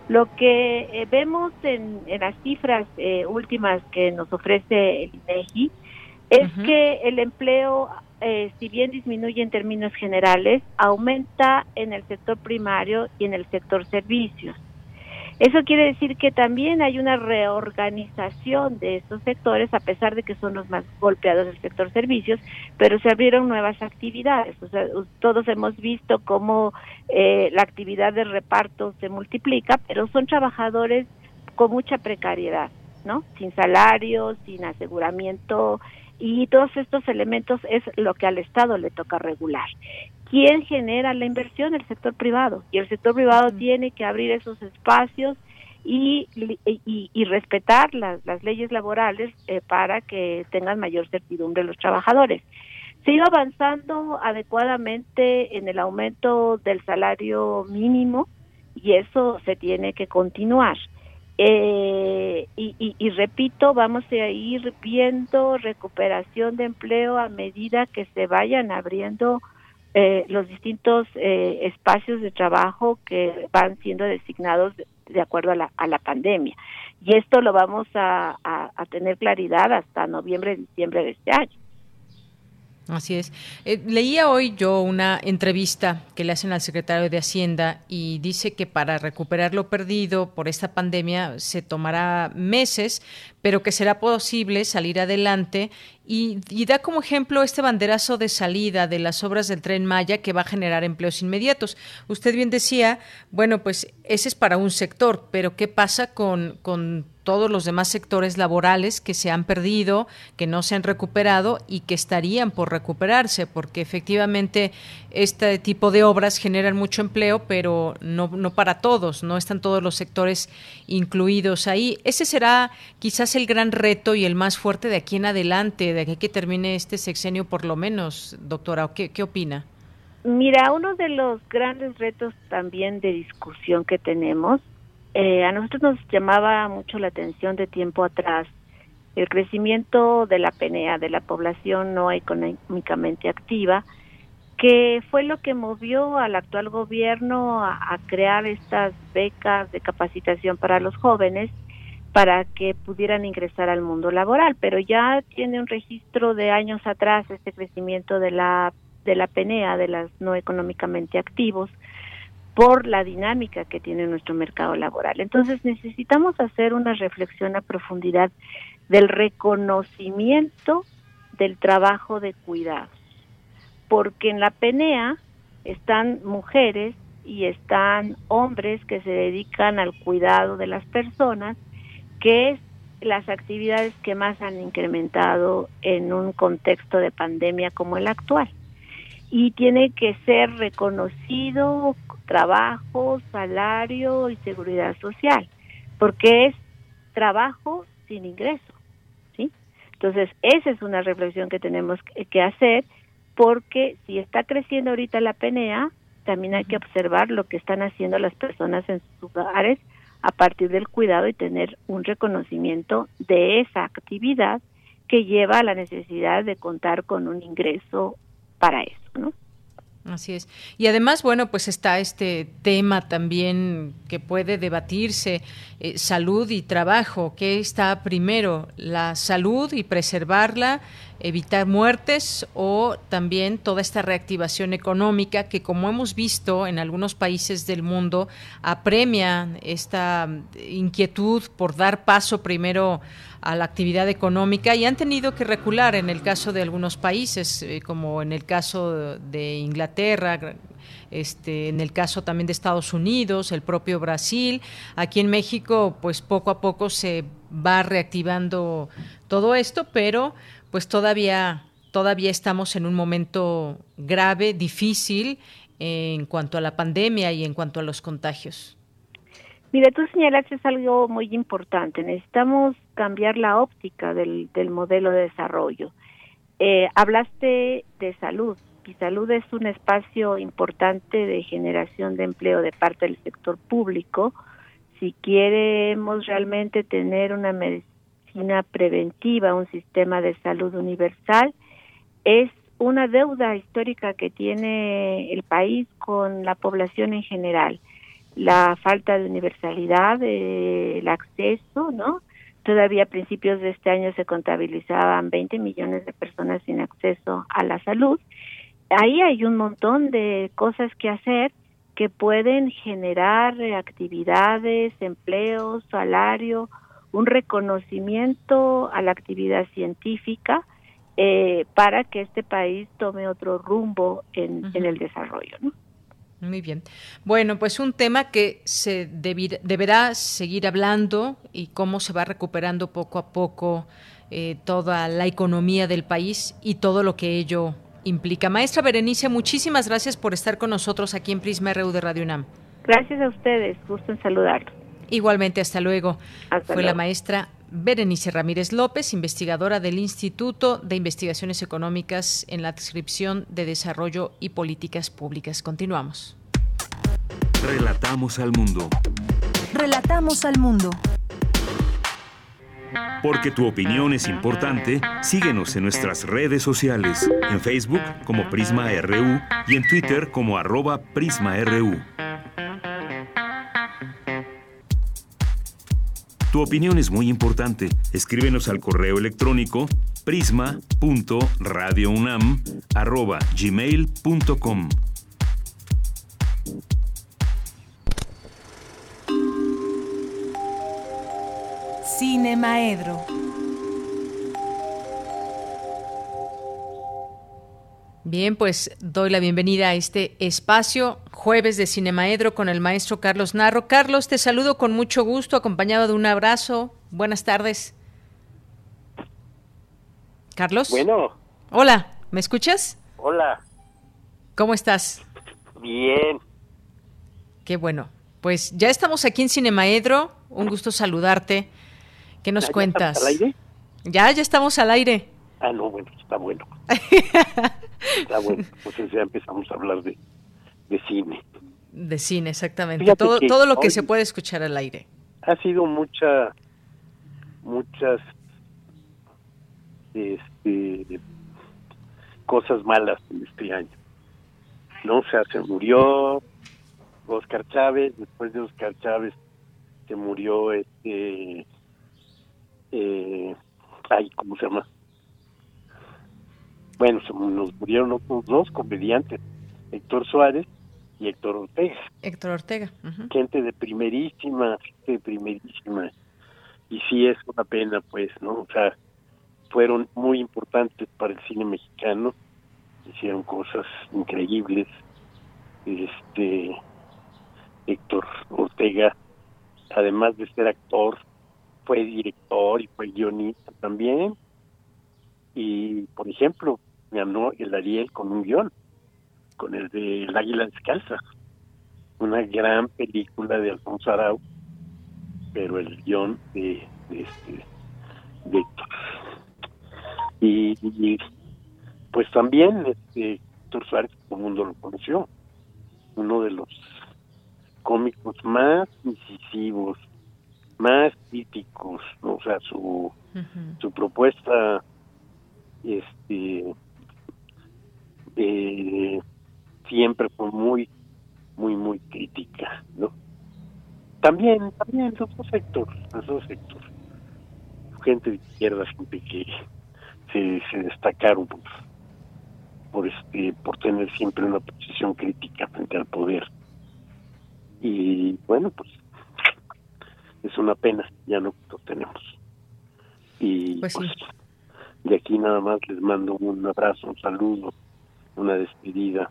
Lo que eh, vemos en, las cifras eh, últimas que nos ofrece el INEGI es que el empleo, si bien disminuye en términos generales, aumenta en el sector primario y en el sector servicios. Eso quiere decir que también hay una reorganización de estos sectores, a pesar de que son los más golpeados del sector servicios, pero se abrieron nuevas actividades. O sea, todos hemos visto cómo eh, la actividad de reparto se multiplica, pero son trabajadores con mucha precariedad, ¿no? Sin salario, sin aseguramiento, y todos estos elementos es lo que al Estado le toca regular. ¿Quién genera la inversión? El sector privado. Y el sector privado tiene que abrir esos espacios y, y, respetar las, las, leyes laborales eh, para que tengan mayor certidumbre los trabajadores. Se iba avanzando adecuadamente en el aumento del salario mínimo y eso se tiene que continuar. Eh, y, y, repito, vamos a ir viendo recuperación de empleo a medida que se vayan abriendo eh, los distintos eh, espacios de trabajo que van siendo designados de, acuerdo a la, a la pandemia. Y esto lo vamos a, tener claridad hasta noviembre, diciembre de este año. Así es. Eh, leía hoy yo una entrevista que le hacen al secretario de Hacienda y dice que para recuperar lo perdido por esta pandemia se tomará meses, pero que será posible salir adelante y, y, da como ejemplo este banderazo de salida de las obras del tren Maya que va a generar empleos inmediatos. Usted bien decía, bueno, pues ese es para un sector, pero ¿qué pasa con, con todos los demás sectores laborales que se han perdido, que no se han recuperado y que estarían por recuperarse, porque efectivamente este tipo de obras generan mucho empleo, pero no, no para todos, no están todos los sectores incluidos ahí. Ese será quizás el gran reto y el más fuerte de aquí en adelante, de aquí que termine este sexenio por lo menos, doctora. ¿Qué, qué opina? Mira, uno de los grandes retos también de discusión que tenemos eh, a nosotros nos llamaba mucho la atención de tiempo atrás el crecimiento de la PNEA, de la población no económicamente activa, que fue lo que movió al actual gobierno a, crear estas becas de capacitación para los jóvenes para que pudieran ingresar al mundo laboral, pero ya tiene un registro de años atrás este crecimiento de la de la PNEA, de las no económicamente activos, por la dinámica que tiene nuestro mercado laboral. Entonces necesitamos hacer una reflexión a profundidad del reconocimiento del trabajo de cuidados, porque en la PNEA están mujeres y están hombres que se dedican al cuidado de las personas, que es las actividades que más han incrementado en un contexto de pandemia como el actual y tiene que ser reconocido trabajo, salario y seguridad social, porque es trabajo sin ingreso, ¿sí? Entonces, esa es una reflexión que tenemos que hacer porque si está creciendo ahorita la PNEA, también hay que observar lo que están haciendo las personas en sus hogares a partir del cuidado y tener un reconocimiento de esa actividad que lleva a la necesidad de contar con un ingreso para eso, ¿no? Así es. Y además, bueno, pues está este tema también que puede debatirse, eh, salud y trabajo. ¿Qué está primero? ¿La salud y preservarla, evitar muertes o también toda esta reactivación económica que, como hemos visto en algunos países del mundo, apremia esta inquietud por dar paso primero a la actividad económica y han tenido que recular en el caso de algunos países, eh, como en el caso de Inglaterra, este, en el caso también de Estados Unidos, el propio Brasil. Aquí en México, pues poco a poco se va reactivando todo esto, pero pues todavía, todavía estamos en un momento grave, difícil en cuanto a la pandemia y en cuanto a los contagios. Mira, tú señalaste algo muy importante. Necesitamos cambiar la óptica del, del modelo de desarrollo. Eh, hablaste de salud y salud es un espacio importante de generación de empleo de parte del sector público. Si queremos realmente tener una medicina preventiva, un sistema de salud universal, es una deuda histórica que tiene el país con la población en general la falta de universalidad, el acceso, ¿no? Todavía a principios de este año se contabilizaban 20 millones de personas sin acceso a la salud. Ahí hay un montón de cosas que hacer que pueden generar actividades, empleos, salario, un reconocimiento a la actividad científica eh, para que este país tome otro rumbo en, en el desarrollo. ¿no? Muy bien. Bueno, pues un tema que se deberá seguir hablando y cómo se va recuperando poco a poco eh, toda la economía del país y todo lo que ello implica. Maestra Berenice, muchísimas gracias por estar con nosotros aquí en Prisma RU de Radio UNAM. Gracias a ustedes, gusto en saludarlos. Igualmente, hasta luego. Fue la maestra Berenice Ramírez López, investigadora del Instituto de Investigaciones Económicas en la descripción de Desarrollo y Políticas Públicas. Continuamos. Relatamos al mundo. Relatamos al mundo. Porque tu opinión es importante, síguenos en nuestras redes sociales, en Facebook como Prisma RU y en Twitter como arroba PrismaRU. Tu opinión es muy importante. Escríbenos al correo electrónico prisma.radiounam@gmail.com. Cine Maedro. Bien, pues doy la bienvenida a este espacio, jueves de Cinemaedro con el maestro Carlos Narro. Carlos, te saludo con mucho gusto, acompañado de un abrazo. Buenas tardes. Carlos. Bueno. Hola, ¿me escuchas? Hola. ¿Cómo estás? Bien. Qué bueno. Pues ya estamos aquí en Cinemaedro. Un gusto saludarte. ¿Qué nos cuentas? ¿Al aire? Ya, ya estamos al aire. Ah, no, bueno, está bueno. está bueno. Pues ya empezamos a hablar de, de cine. De cine, exactamente. todo todo lo que se puede escuchar al aire. Ha sido mucha, muchas este, cosas malas en este año. ¿No? O sea, se murió Oscar Chávez, después de Oscar Chávez se murió este eh, ay, ¿cómo se llama? Bueno, nos murieron otros dos comediantes, Héctor Suárez y Héctor Ortega. Héctor Ortega. Gente de primerísima, gente de primerísima. Y sí es una pena, pues, ¿no? O sea, fueron muy importantes para el cine mexicano, hicieron cosas increíbles. Este Héctor Ortega, además de ser actor, fue director y fue guionista también. Y, por ejemplo, ganó el Ariel con un guion, con el de El Águila Descalza, una gran película de Alfonso Arau, pero el guion de, este de Héctor. Y, pues también este Héctor Suárez, todo el mundo lo conoció, uno de los cómicos más incisivos, más críticos, o sea, su, su propuesta este eh, siempre fue muy muy muy crítica no también también los dos sectores los dos sectores. Gente de izquierda gente que se, se destacaron por, por este por tener siempre una posición crítica frente al poder. Y bueno pues es una pena, ya no lo tenemos. Y pues, pues, de aquí nada más les mando un abrazo, un saludo, una despedida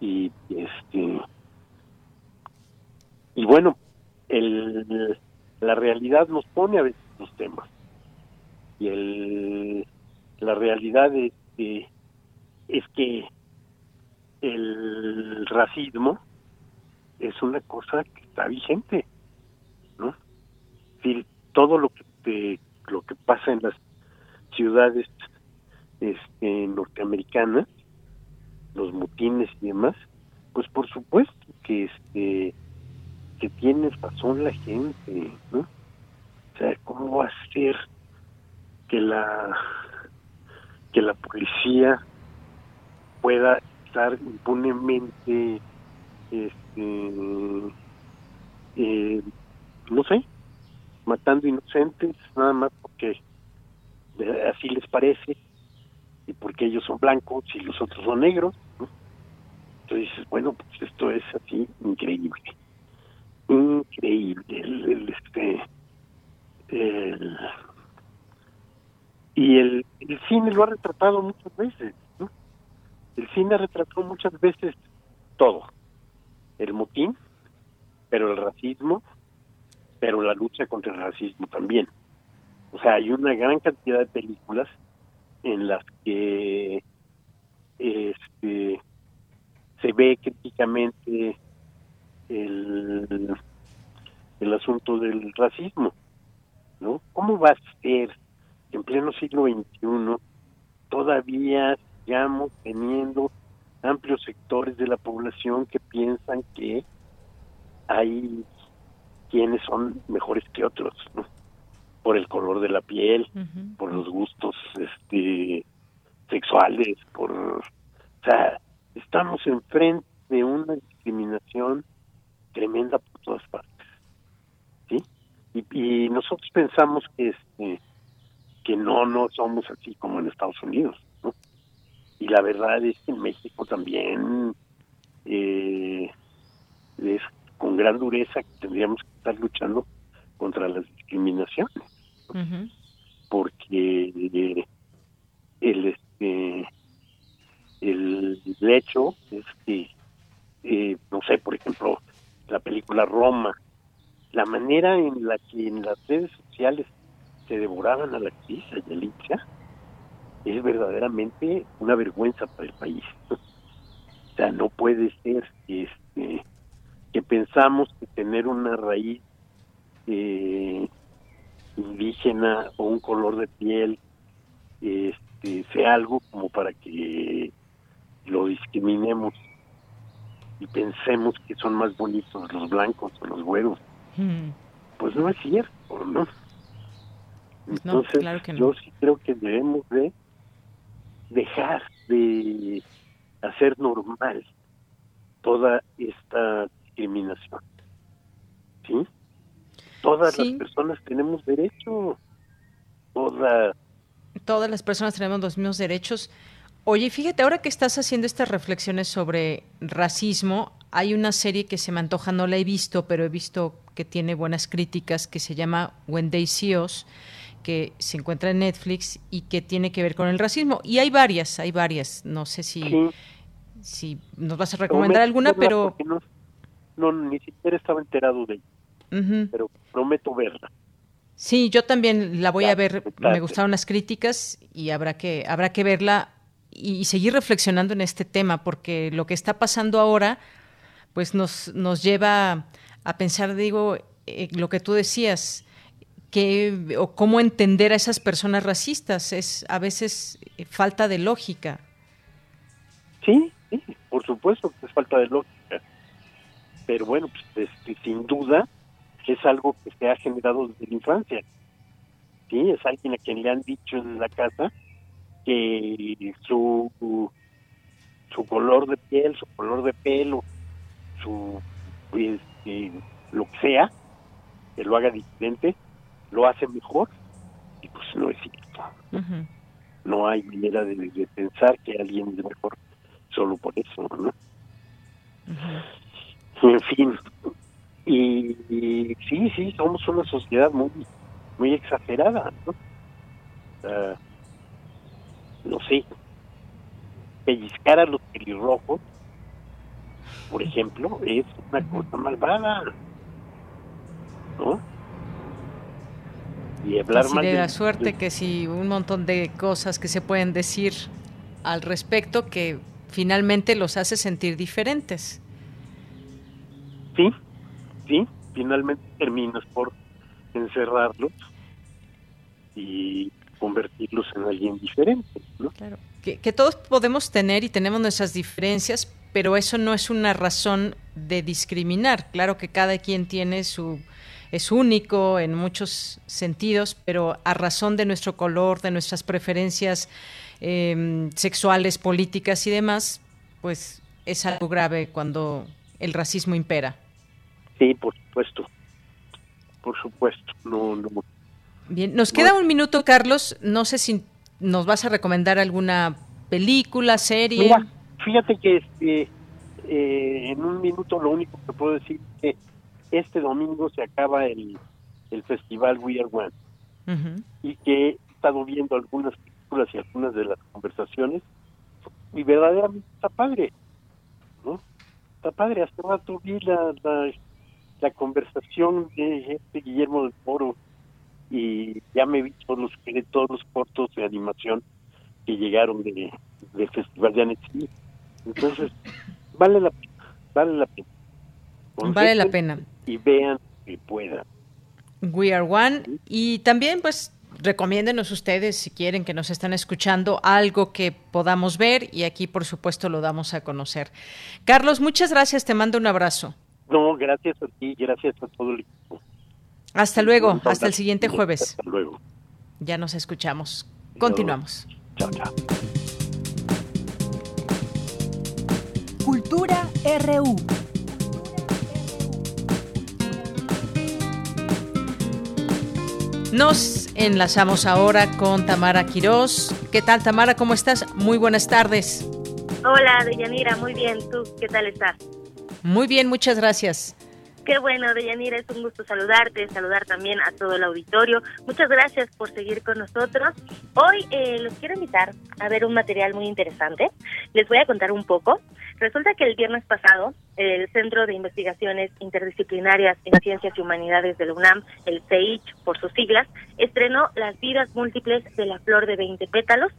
y este y bueno, el, la realidad nos pone a veces los temas. Y el la realidad es es que el racismo es una cosa que está vigente todo lo que lo que pasa en las ciudades este, norteamericanas, los motines y demás, pues por supuesto que este que tiene razón la gente, ¿no? O sea, ¿cómo va a ser que la que la policía pueda estar impunemente este eh, no sé matando inocentes nada más porque así les parece y porque ellos son blancos y los otros son negros entonces dices bueno pues esto es así increíble increíble el, este y el, el cine lo ha retratado muchas veces ¿no? el cine ha retratado muchas veces todo el motín pero el racismo pero la lucha contra el racismo también. O sea, hay una gran cantidad de películas en las que este, se ve críticamente el, el asunto del racismo, ¿no? ¿Cómo va a ser que en pleno siglo XXI todavía sigamos teniendo amplios sectores de la población que piensan que hay quiénes son mejores que otros, por el color de la piel, por los gustos este sexuales, por o sea, estamos enfrente de una discriminación tremenda por todas partes. ¿Sí? Y, nosotros pensamos que este que no, no somos así como en Estados Unidos. ¿no? Y la verdad es que en México también eh, es con gran dureza que tendríamos que estar luchando contra las discriminaciones. Porque el, este, el hecho es que, eh, no sé, por ejemplo, la película Roma, la manera en la que en las redes sociales se devoraban a la actriz, Yalitza, es verdaderamente una vergüenza para el país. O sea, no puede ser este, que pensamos que tener una raíz eh, indígena o un color de piel este, sea algo como para que lo discriminemos y pensemos que son más bonitos los blancos o los güeros. Hmm. Pues no es cierto, ¿no? Pues Entonces, yo sí creo que debemos de dejar de hacer normal toda esta discriminación. ¿Sí? Todas las personas tenemos derecho. Todas. Todas las personas tenemos los mismos derechos. Oye, fíjate, ahora que estás haciendo estas reflexiones sobre racismo, hay una serie que se me antoja, no la he visto, pero he visto que tiene buenas críticas, que se llama When They See Us, que se encuentra en Netflix y que tiene que ver con el racismo. Y hay varias, hay varias. No sé si, si nos vas a recomendar alguna, pero... No, ni siquiera estaba enterado de ella, pero prometo verla. Sí, yo también la voy a ver. Me gustaron las críticas y habrá que habrá que verla y, seguir reflexionando en este tema, porque lo que está pasando ahora, pues nos, nos lleva a pensar, digo, eh, lo que tú decías, que, o cómo entender a esas personas racistas, es a veces eh, falta de lógica. Sí, sí, por supuesto que es falta de lógica. Pero bueno, pues este, sin duda es algo que se ha generado desde la infancia. Sí, es alguien a quien le han dicho en la casa que su, su color de piel, su color de pelo, su pues, eh, lo que sea, que lo haga diferente, lo hace mejor y pues no es cierto. No hay manera de, pensar que alguien es mejor solo por eso, ¿no? En fin, y, y, sí, sí, somos una sociedad muy muy exagerada, ¿no? No sé, pellizcar a los pelirrojos, por ejemplo, es una cosa malvada, ¿no? Y hablar mal de la suerte que si un montón de cosas que se pueden decir al respecto que finalmente los hace sentir diferentes. Sí, sí, finalmente terminas por encerrarlos y convertirlos en alguien diferente. ¿no? Claro, que, todos podemos tener y tenemos nuestras diferencias, pero eso no es una razón de discriminar. Claro que cada quien tiene su es único en muchos sentidos, pero a razón de nuestro color, de nuestras preferencias em, sexuales, políticas y demás, pues es algo grave cuando el racismo impera. Sí, por supuesto. Por supuesto. No, no, Bien, nos queda un minuto, Carlos. No sé si nos vas a recomendar alguna película, serie. Mira, fíjate que este, eh, en un minuto lo único que puedo decir es que este domingo se acaba el, el festival We Are One y que he estado viendo algunas películas y algunas de las conversaciones y verdaderamente está padre, ¿no? Está padre. Hace rato vi la, la, la conversación de este Guillermo del Toro y ya me vi todos los todos los cortos de animación que llegaron de, del Festival de Annecy. Entonces, vale la pena, vale la pena. vale la pena. Y vean que puedan. We Are One. Y también, pues, recomiéndenos ustedes, si quieren que nos están escuchando, algo que podamos ver y aquí, por supuesto, lo damos a conocer. Carlos, muchas gracias. Te mando un abrazo. No, gracias a ti, gracias a todo el equipo. Hasta luego, hasta el siguiente jueves. Hasta luego. Ya nos escuchamos. Continuamos. Chao, chao. Cultura RU. Nos Enlazamos ahora con Tamara Quirós. ¿Qué tal, Tamara? ¿Cómo estás? Muy buenas tardes. Hola, Deyanira. Muy bien. ¿Tú qué tal estás? Muy bien, muchas gracias. Qué bueno, Deyanira, es un gusto saludarte, saludar también a todo el auditorio. Muchas gracias por seguir con nosotros. Hoy eh, los quiero invitar a ver un material muy interesante. Les voy a contar un poco. Resulta que el viernes pasado, el Centro de Investigaciones Interdisciplinarias en Ciencias y Humanidades de la UNAM, el CEICH por sus siglas, estrenó Las vidas múltiples de la flor de 20 pétalos.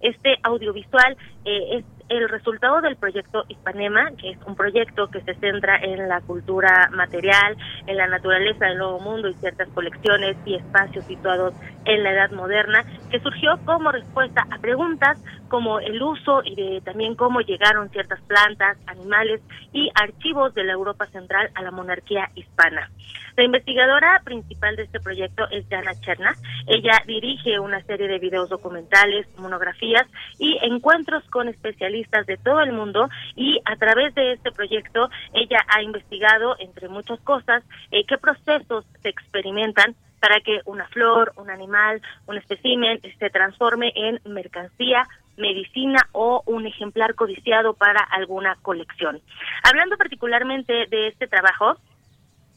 Este audiovisual eh, es el resultado del proyecto Hispanema, que es un proyecto que se centra en la cultura material, en la naturaleza del nuevo mundo y ciertas colecciones y espacios situados en la edad moderna, que surgió como respuesta a preguntas como el uso y de también cómo llegaron ciertas plantas, animales y archivos de la Europa Central a la monarquía hispana. La investigadora principal de este proyecto es Jana Cherna. Ella dirige una serie de videos documentales, monografías y encuentros con especialistas de todo el mundo y a través de este proyecto ella ha investigado, entre muchas cosas, eh, qué procesos se experimentan para que una flor, un animal, un espécimen se transforme en mercancía, medicina o un ejemplar codiciado para alguna colección. Hablando particularmente de este trabajo,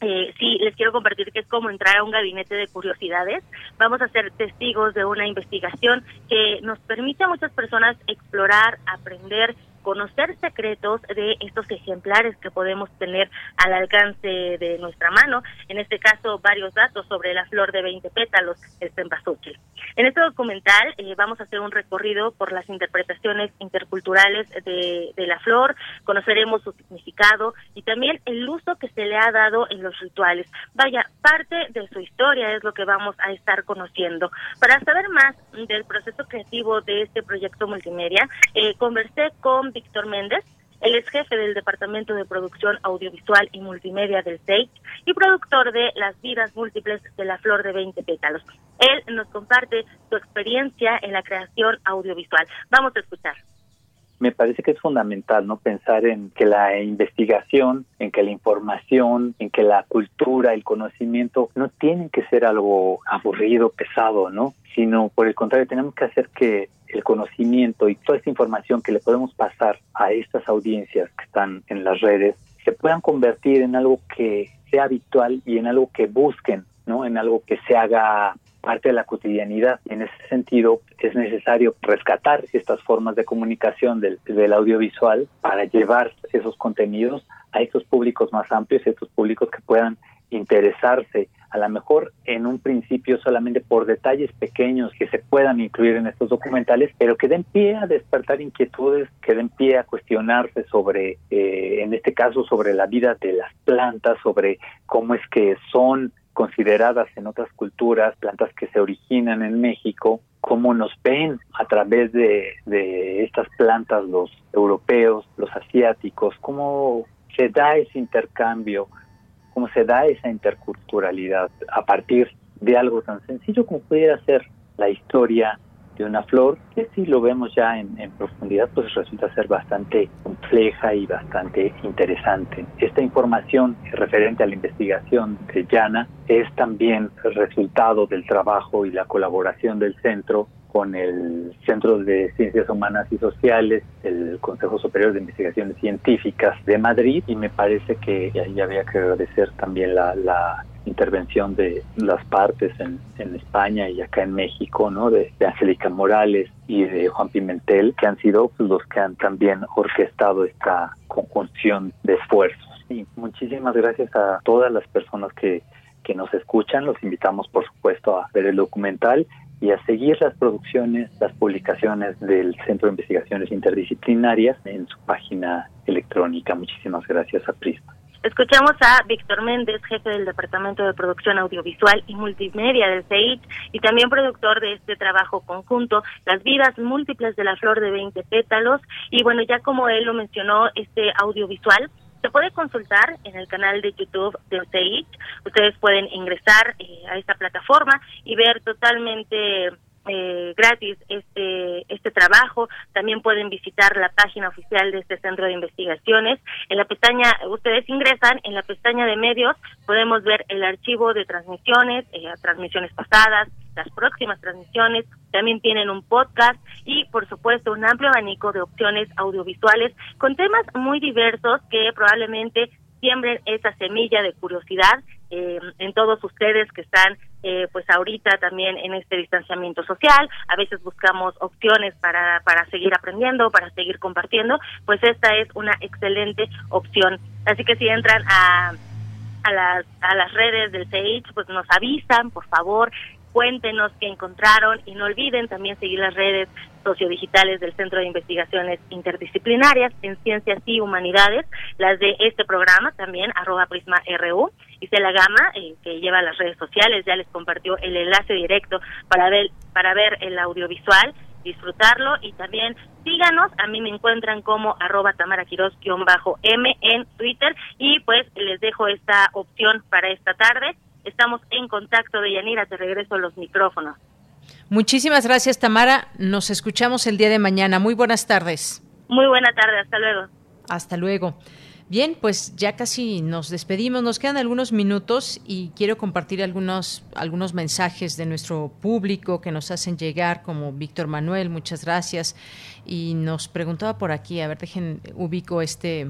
eh, sí, les quiero compartir que es como entrar a un gabinete de curiosidades. Vamos a ser testigos de una investigación que nos permite a muchas personas explorar, aprender conocer secretos de estos ejemplares que podemos tener al alcance de nuestra mano, en este caso varios datos sobre la flor de 20 pétalos, el cempasúchil. En este documental eh, vamos a hacer un recorrido por las interpretaciones interculturales de, de la flor, conoceremos su significado y también el uso que se le ha dado en los rituales. Vaya, parte de su historia es lo que vamos a estar conociendo. Para saber más del proceso creativo de este proyecto multimedia, eh, conversé con Víctor Méndez, él es jefe del Departamento de Producción Audiovisual y Multimedia del SEIC y productor de Las vidas múltiples de la flor de 20 pétalos. Él nos comparte su experiencia en la creación audiovisual. Vamos a escuchar me parece que es fundamental no pensar en que la investigación, en que la información, en que la cultura, el conocimiento no tienen que ser algo aburrido, pesado, ¿no? Sino por el contrario, tenemos que hacer que el conocimiento y toda esta información que le podemos pasar a estas audiencias que están en las redes se puedan convertir en algo que sea habitual y en algo que busquen, ¿no? En algo que se haga parte de la cotidianidad. En ese sentido, es necesario rescatar estas formas de comunicación del, del audiovisual para llevar esos contenidos a estos públicos más amplios, a estos públicos que puedan interesarse, a lo mejor en un principio solamente por detalles pequeños que se puedan incluir en estos documentales, pero que den pie a despertar inquietudes, que den pie a cuestionarse sobre, eh, en este caso, sobre la vida de las plantas, sobre cómo es que son consideradas en otras culturas, plantas que se originan en México, cómo nos ven a través de, estas plantas los europeos, los asiáticos, cómo se da ese intercambio, cómo se da esa interculturalidad a partir de algo tan sencillo como pudiera ser la historia de una flor, que si lo vemos ya en, profundidad, pues resulta ser bastante compleja y bastante interesante. Esta información referente a la investigación de Yana es también resultado del trabajo y la colaboración del centro con el Centro de Ciencias Humanas y Sociales, el Consejo Superior de Investigaciones Científicas de Madrid y me parece que ahí había que agradecer también la, la intervención de las partes en, España y acá en México, ¿no? De, de Angélica Morales y de Juan Pimentel, que han sido los que han también orquestado esta conjunción de esfuerzos. Y muchísimas gracias a todas las personas que, que nos escuchan. Los invitamos, por supuesto, a ver el documental y a seguir las producciones, las publicaciones del Centro de Investigaciones Interdisciplinarias en su página electrónica. Muchísimas gracias a Prisma. Escuchamos a Víctor Méndez, jefe del Departamento de Producción Audiovisual y Multimedia del CEIT y también productor de este trabajo conjunto, Las vidas múltiples de la flor de 20 pétalos. Y bueno, ya como él lo mencionó, este audiovisual se puede consultar en el canal de YouTube del CEIT. Ustedes pueden ingresar eh, a esta plataforma y ver totalmente eh, gratis este este trabajo. También pueden visitar la página oficial de este centro de investigaciones. En la pestaña, ustedes ingresan, en la pestaña de medios podemos ver el archivo de transmisiones, eh, transmisiones pasadas, las próximas transmisiones, también tienen un podcast y por supuesto un amplio abanico de opciones audiovisuales con temas muy diversos que probablemente siembren esa semilla de curiosidad eh, en todos ustedes que están eh, pues ahorita también en este distanciamiento social, a veces buscamos opciones para, para seguir aprendiendo, para seguir compartiendo, pues esta es una excelente opción. Así que si entran a, a, las, a las redes del CH, pues nos avisan, por favor, cuéntenos qué encontraron y no olviden también seguir las redes sociodigitales del Centro de Investigaciones Interdisciplinarias en Ciencias y Humanidades, las de este programa también, arroba Prisma RU, y la Gama, eh, que lleva las redes sociales, ya les compartió el enlace directo para ver, para ver el audiovisual, disfrutarlo y también síganos, a mí me encuentran como arroba bajo m en Twitter y pues les dejo esta opción para esta tarde Estamos en contacto, de Yanira, te regreso los micrófonos. Muchísimas gracias, Tamara. Nos escuchamos el día de mañana. Muy buenas tardes. Muy buena tarde, hasta luego. Hasta luego. Bien, pues ya casi nos despedimos, nos quedan algunos minutos y quiero compartir algunos, algunos mensajes de nuestro público que nos hacen llegar, como Víctor Manuel, muchas gracias. Y nos preguntaba por aquí, a ver, dejen, ubico este,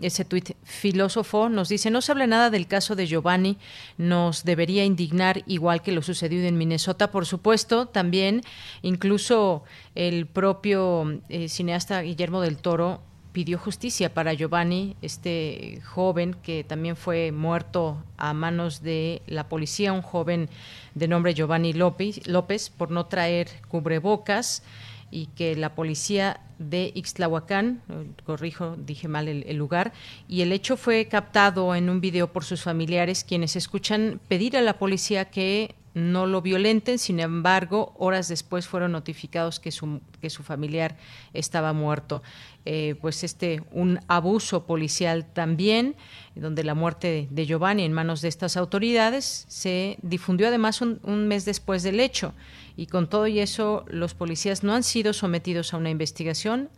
ese tuit. Filósofo nos dice, no se habla nada del caso de Giovanni, nos debería indignar igual que lo sucedido en Minnesota, por supuesto, también incluso el propio eh, cineasta Guillermo del Toro pidió justicia para Giovanni, este joven que también fue muerto a manos de la policía, un joven de nombre Giovanni López, López por no traer cubrebocas y que la policía de Ixtlahuacán, corrijo, dije mal el, lugar, y el hecho fue captado en un video por sus familiares, quienes escuchan pedir a la policía que no lo violenten, sin embargo, horas después fueron notificados que su, que su familiar estaba muerto. Eh, pues este, un abuso policial también, donde la muerte de Giovanni en manos de estas autoridades se difundió además un, un mes después del hecho y con todo y eso los policías no han sido sometidos a una investigación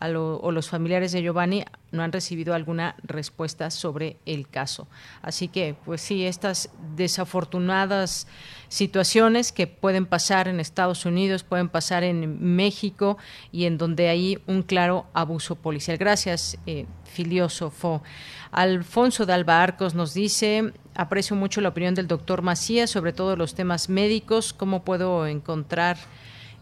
o los familiares de Giovanni no han recibido alguna respuesta sobre el caso. Así que, pues sí, estas desafortunadas situaciones que pueden pasar en Estados Unidos, pueden pasar en México y en donde hay un claro abuso policial. Gracias, eh. Alfonso de Alba Arcos nos dice, aprecio mucho la opinión del doctor Macías sobre todos los temas médicos, cómo puedo encontrar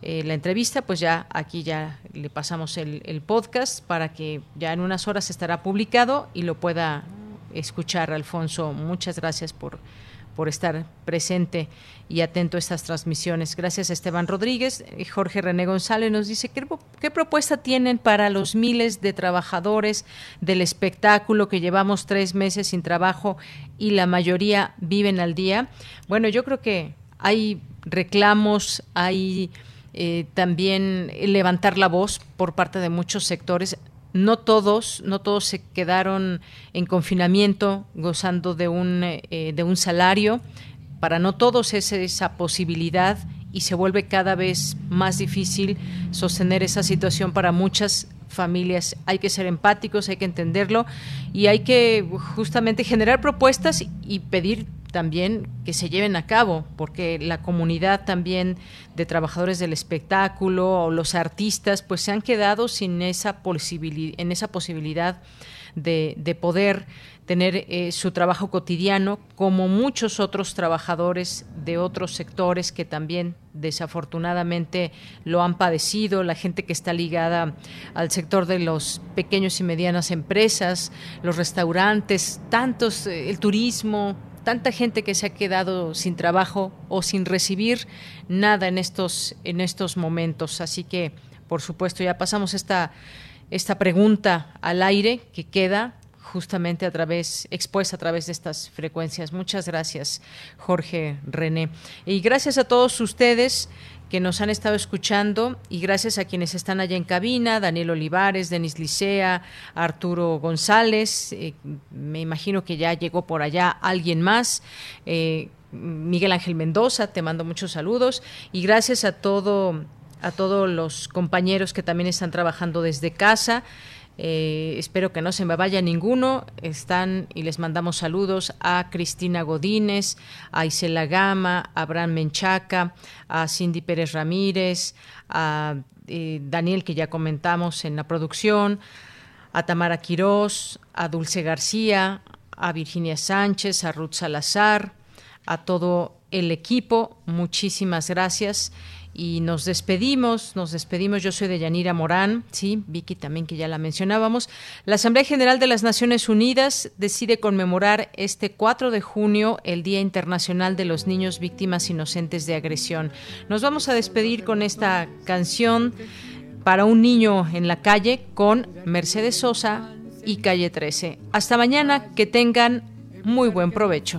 eh, la entrevista, pues ya aquí ya le pasamos el, el, podcast para que ya en unas horas estará publicado y lo pueda escuchar, Alfonso. Muchas gracias por, por estar presente y atento a estas transmisiones. Gracias a Esteban Rodríguez. Jorge René González nos dice, ¿qué, propuesta tienen para los miles de trabajadores del espectáculo que llevamos tres meses sin trabajo y la mayoría viven al día? Bueno, yo creo que hay reclamos, hay... Eh, también levantar la voz por parte de muchos sectores no todos, no todos se quedaron en confinamiento gozando de un, eh, de un salario. Para no todos es esa posibilidad y se vuelve cada vez más difícil sostener esa situación para muchas familias. Hay que ser empáticos, hay que entenderlo y hay que justamente generar propuestas y pedir también que se lleven a cabo, porque la comunidad también de trabajadores del espectáculo o los artistas, pues se han quedado sin esa posibilidad, en esa posibilidad de, de poder tener eh, su trabajo cotidiano, como muchos otros trabajadores de otros sectores que también desafortunadamente lo han padecido, la gente que está ligada al sector de los pequeños y medianas empresas, los restaurantes, tantos, eh, el turismo, tanta gente que se ha quedado sin trabajo o sin recibir nada en estos, en estos momentos. Así que, por supuesto, ya pasamos esta, esta pregunta al aire que queda justamente a través, expuesta a través de estas frecuencias. Muchas gracias, Jorge René. Y gracias a todos ustedes que nos han estado escuchando y gracias a quienes están allá en cabina, Daniel Olivares, Denis Licea, Arturo González, eh, me imagino que ya llegó por allá alguien más. Eh, Miguel Ángel Mendoza, te mando muchos saludos y gracias a todo a todos los compañeros que también están trabajando desde casa. Eh, espero que no se me vaya ninguno. Están y les mandamos saludos a Cristina Godínez, a Isela Gama, a Abraham Menchaca, a Cindy Pérez Ramírez, a eh, Daniel, que ya comentamos en la producción, a Tamara Quirós, a Dulce García, a Virginia Sánchez, a Ruth Salazar, a todo el equipo. Muchísimas gracias. Y nos despedimos, nos despedimos. Yo soy de Yanira Morán, sí, Vicky también que ya la mencionábamos. La Asamblea General de las Naciones Unidas decide conmemorar este 4 de junio el Día Internacional de los Niños Víctimas Inocentes de Agresión. Nos vamos a despedir con esta canción para un niño en la calle con Mercedes Sosa y Calle 13. Hasta mañana, que tengan muy buen provecho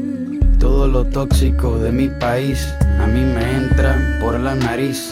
Todo lo tóxico de mi país a mí me entra por la nariz.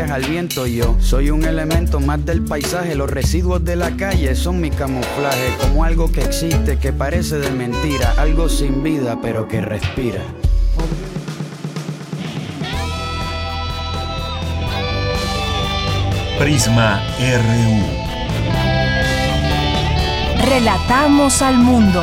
al viento yo soy un elemento más del paisaje, los residuos de la calle son mi camuflaje, como algo que existe, que parece de mentira, algo sin vida pero que respira. Prisma RU. Relatamos al mundo.